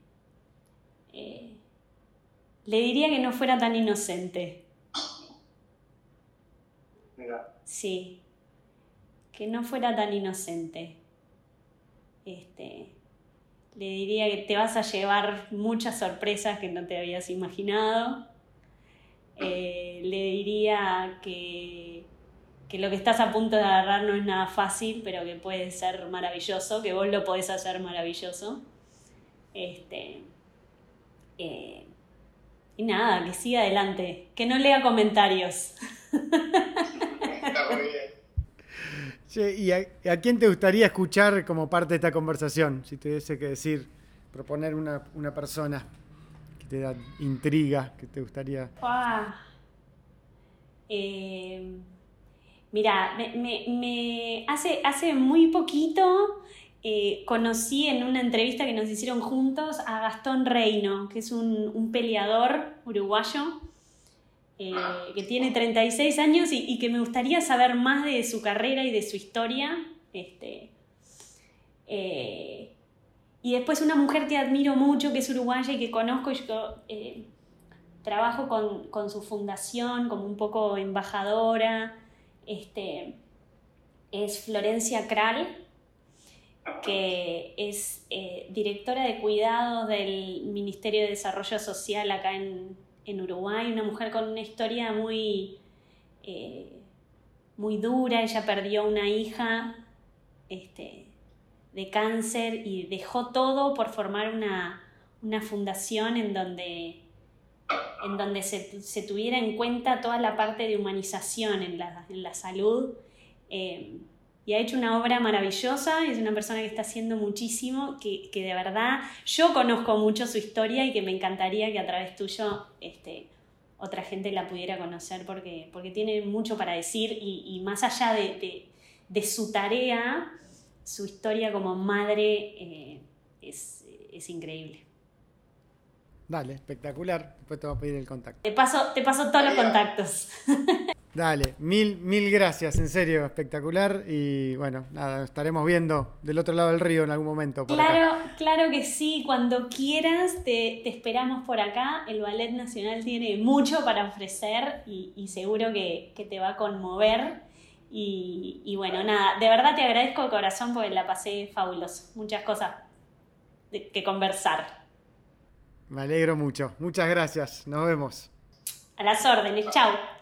[SPEAKER 2] eh, le diría que no fuera tan inocente. Sí, que no fuera tan inocente. Este, le diría que te vas a llevar muchas sorpresas que no te habías imaginado. Eh, le diría que, que, lo que estás a punto de agarrar no es nada fácil, pero que puede ser maravilloso, que vos lo podés hacer maravilloso. Este, eh, y nada, que siga adelante, que no lea comentarios.
[SPEAKER 1] ¿Y a, quién te gustaría escuchar como parte de esta conversación? Si tuviese que decir, proponer una, persona que te da intriga, que te gustaría.
[SPEAKER 2] Eh, mira, me, hace, hace muy poquito eh, conocí en una entrevista que nos hicieron juntos a Gastón Reino, que es un, un peleador uruguayo eh, que tiene 36 años y, que me gustaría saber más de su carrera y de su historia. Este, eh, y después una mujer que admiro mucho, que es uruguaya y que conozco, yo trabajo con, su fundación como un poco embajadora, este, es Florencia Kral, que es directora de cuidados del Ministerio de Desarrollo Social acá en, en Uruguay, una mujer con una historia muy, eh, muy dura. Ella perdió una hija este, de cáncer y dejó todo por formar una, fundación en donde, en donde se, tuviera en cuenta toda la parte de humanización en la, salud. Eh, y ha hecho una obra maravillosa, es una persona que está haciendo muchísimo, que, de verdad yo conozco mucho su historia y que me encantaría que a través tuyo este, otra gente la pudiera conocer porque, porque tiene mucho para decir y, más allá de, su tarea, su historia como madre eh, es, increíble.
[SPEAKER 1] Dale, espectacular. Después te voy a pedir el contacto.
[SPEAKER 2] Te paso, te paso todos los contactos.
[SPEAKER 1] Dale, mil, mil gracias, en serio, espectacular. Y bueno, nada, estaremos viendo del otro lado del río en algún momento.
[SPEAKER 2] claro, claro que sí, cuando quieras te, esperamos por acá. El Ballet Nacional tiene mucho para ofrecer y, seguro que, te va a conmover. Y, bueno, nada, de verdad te agradezco de corazón porque la pasé fabuloso. Muchas cosas que conversar.
[SPEAKER 1] Me alegro mucho. Muchas gracias. Nos vemos.
[SPEAKER 2] A las órdenes. Chao.